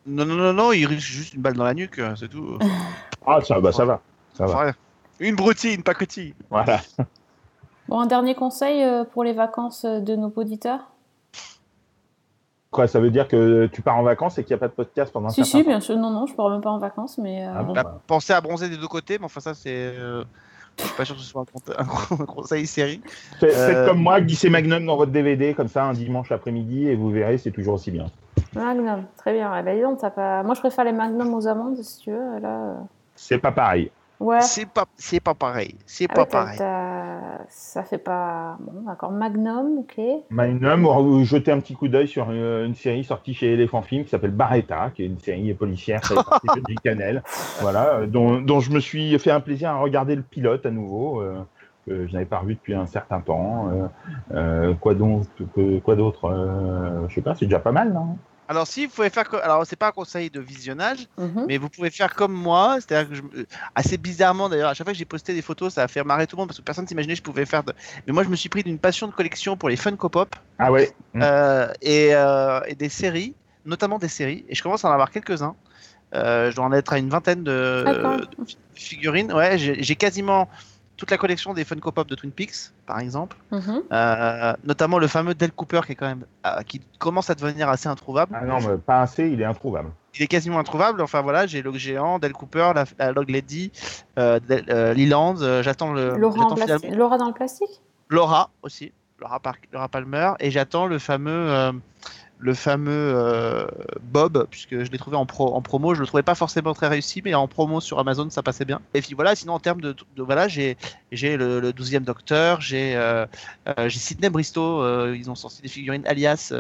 Non, non, non, non, il risque juste une balle dans la nuque, c'est tout. Ah ça, bah, ça va, ça va. Une broutille, une pacotille. Voilà. Bon, un dernier conseil euh, pour les vacances euh, de nos auditeurs? Quoi, ça veut dire que tu pars en vacances et qu'il n'y a pas de podcast pendant un Si, certain si, temps? bien sûr. Non, non, je pars même pas en vacances, mais. euh, Ah bon, bah, Pensez à bronzer des deux côtés, mais enfin ça c'est... euh, Je suis pas sûr que ce soit un, un un conseil série. Faites, Euh, faites comme moi, glissez Magnum dans votre DVD comme ça un dimanche après-midi et vous verrez, c'est toujours aussi bien. Magnum, très bien. Eh ben, dis donc, t'as pas... Moi, je préfère les Magnum aux amandes, si tu veux. Là, euh, C'est pas pareil. Ouais. C'est pas, c'est pas pareil. C'est Ah pas ouais, pareil. Ça fait pas. Bon, d'accord. Magnum, ok. Magnum, ou jeter un petit coup d'œil sur une, une série sortie chez Elephant Film qui s'appelle Barretta, qui est une série policière Disney Channel, voilà, euh, dont, dont je me suis fait un plaisir à regarder le pilote à nouveau, euh, que je n'avais pas revu depuis un certain temps. Euh, euh, quoi donc, que- quoi d'autre euh, Je sais pas, c'est déjà pas mal, non? Alors si vous pouvez faire... co- Alors c'est pas un conseil de visionnage, Mhm. mais vous pouvez faire comme moi, c'est-à-dire que je... assez bizarrement d'ailleurs, à chaque fois que j'ai posté des photos, ça a fait marrer tout le monde parce que personne s'imaginait que je pouvais faire de... Mais moi je me suis pris d'une passion de collection pour les Funko Pop Ah ouais euh, et, euh, et des séries, notamment des séries, et je commence à en avoir quelques-uns. Euh, je dois en être à une vingtaine de, figurines. Ouais, j'ai j'ai quasiment toute la collection des Funko Pop de Twin Peaks, par exemple. Mhm. Euh, notamment le fameux Del Cooper qui est quand même euh, qui commence à devenir assez introuvable. Ah non, mais pas assez, il est introuvable. Il est quasiment introuvable. Enfin voilà, j'ai le géant, Del Cooper, la, la Log Lady, euh, Del- euh, Leland. euh, j'attends le Laura, finalement Laura dans le plastique? Laura aussi, Laura, Par- Laura Palmer, et j'attends le fameux euh, le fameux euh, Bob, puisque je l'ai trouvé en, pro, en promo. Je le trouvais pas forcément très réussi, mais en promo sur Amazon, ça passait bien. Et puis voilà, sinon en termes de, de- voilà, j'ai j'ai le, le 12e Docteur, j'ai euh, euh, j'ai Sidney Bristow. euh, ils ont sorti des figurines alias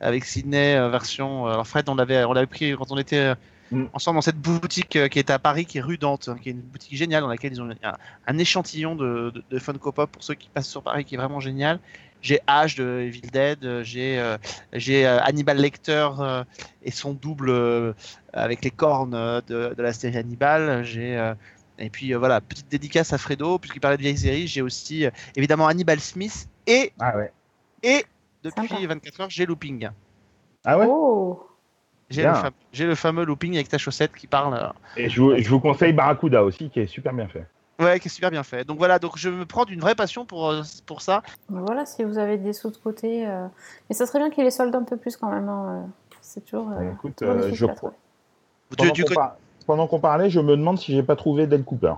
avec Sidney euh, version. alors Fred, on l'avait on l'avait pris quand on était Mm. ensemble dans cette boutique qui est à Paris, qui est rue Dante, hein, qui est une boutique géniale dans laquelle ils ont un, un échantillon de, de, de Funko Pop pour ceux qui passent sur Paris, qui est vraiment génial. J'ai Ash de Evil Dead, euh, j'ai euh, j'ai euh, Hannibal Lecter euh, et son double euh, avec les cornes de, de la série Hannibal. J'ai euh, et puis euh, voilà, petite dédicace à Fredo, puisqu'il parlait de vieilles séries. J'ai aussi euh, évidemment Hannibal Smith et Ah ouais. et depuis Sympa. 24 heures j'ai Looping. Ah ouais Oh J'ai le, fam- j'ai le fameux Looping avec ta chaussette qui parle. euh, Et je vous, je vous conseille Barracuda aussi, qui est super bien fait. Ouais, qui est super bien fait. Donc voilà, donc je me prends d'une vraie passion pour, euh, pour ça. Ben Voilà, si vous avez des sous de côté. euh, Mais ça serait bien qu'il les solde un peu plus quand même. hein, euh, C'est toujours. euh, Écoute, toujours euh, je crois. Pendant du qu'on co- par- pendant qu'on parlait, je me demande si j'ai pas trouvé Del Cooper.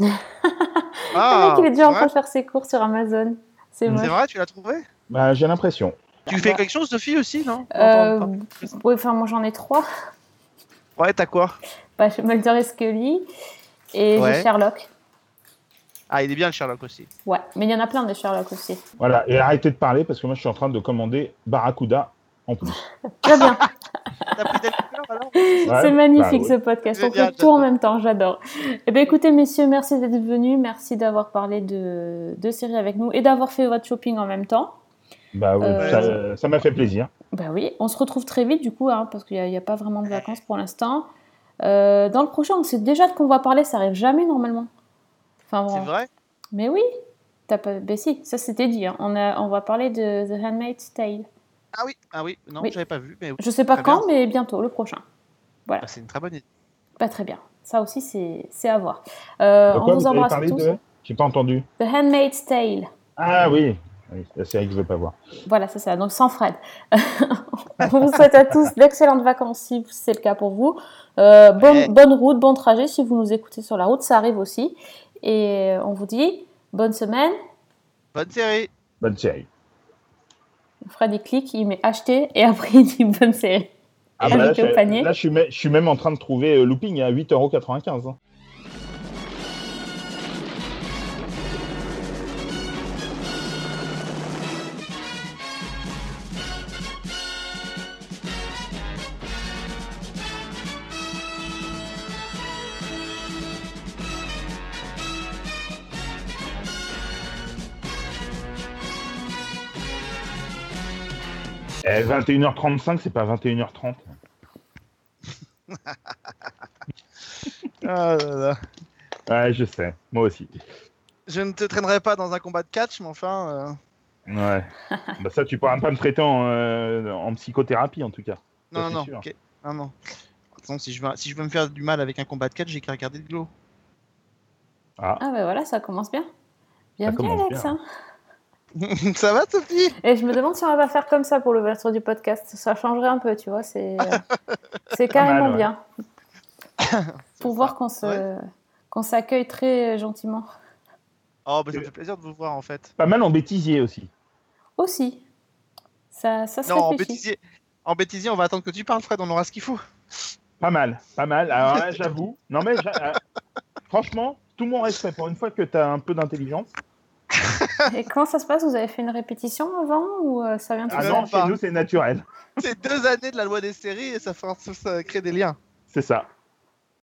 Ah, le mec, il est déjà en train de faire ses cours sur Amazon. C'est vrai, tu l'as trouvé? Bah, j'ai l'impression. Tu fais quelque chose, Sophie, aussi, non? Euh, ouais, enfin, moi j'en ai trois. Ouais, t'as quoi? Bah, Mulder et Scully et Ouais. j'ai Sherlock. Ah, il est bien le Sherlock aussi. Ouais, mais il y en a plein des Sherlock aussi. Voilà, et arrêtez de parler parce que moi je suis en train de commander Barracuda en plus. Très bien. C'est magnifique bah, ce podcast. On fait tout en même temps, j'adore. Eh bien, écoutez, messieurs, merci d'être venus. Merci d'avoir parlé de, de séries avec nous et d'avoir fait votre shopping en même temps. Bah oui, Euh, ça- ça m'a fait plaisir. Bah oui, on se retrouve très vite du coup, hein, parce qu'il n'y a, pas vraiment de vacances pour l'instant. Euh, dans le prochain, on sait déjà de quoi on va parler, ça arrive jamais normalement. Enfin, bon. C'est vrai? Mais oui, t'as pas... Ben si, ça c'était dit. hein. On, a... on va parler de The Handmaid's Tale. Ah oui, ah oui, non, Oui. j'avais pas vu. Mais Je sais pas Très quand, bien. mais bientôt, le prochain. Voilà. Ah, c'est une très bonne idée. Pas très bien. Ça aussi, c'est c'est à voir. Euh, on vous embrasse tous. de- J'ai pas entendu. The Handmaid's Tale. Ah oui, oui la série que je veux pas voir. Voilà, c'est ça. Donc sans Fred. on vous souhaite à tous d'excellentes vacances si c'est le cas pour vous. Euh, Ouais. bonne route, bon trajet si vous nous écoutez sur la route, ça arrive aussi. Et on vous dit bonne semaine. Bonne série. Bonne série. Fred il clique, il met acheter et après il dit bonne série. Ah bah là, je, là, je suis, me- je suis même en train de trouver euh, Looping à 8,95€. Eh, 21h35, c'est pas 21h30. Ah là là. Ouais, je sais, moi aussi. Je ne te traînerai pas dans un combat de catch, mais enfin. euh, Ouais. bah ça, tu pourras pas me traiter en, euh, en psychothérapie, en tout cas. Non, Ça, non. Non, non. Attends, si je, veux, si je veux me faire du mal avec un combat de catch, j'ai qu'à regarder de Glow. Ah. Ah ben voilà, ça commence bien. Bienvenue Alex. bien. hein. Ça va, Sophie? Et je me demande si on va pas faire comme ça pour l'ouverture du podcast. Ça changerait un peu, tu vois. C'est euh, c'est mal, carrément ouais. bien. pour voir qu'on se qu'on s'accueille très gentiment. Oh, bah ça me fait plaisir de vous voir en fait. Pas mal en bêtisier aussi. Aussi. Ça, ça se Non, en réfléchit. bêtisier, en bêtisier, on va attendre que tu parles, Fred, on aura ce qu'il faut. Pas mal, pas mal. Alors là, j'avoue. Non, mais j'a- euh, franchement, tout mon respect. Pour une fois que tu as un peu d'intelligence. Et comment ça se passe? Vous avez fait une répétition avant ou euh, ça vient tout Ah non, chez nous, c'est naturel. C'est deux années de la loi des séries et ça, ça crée des liens. C'est ça.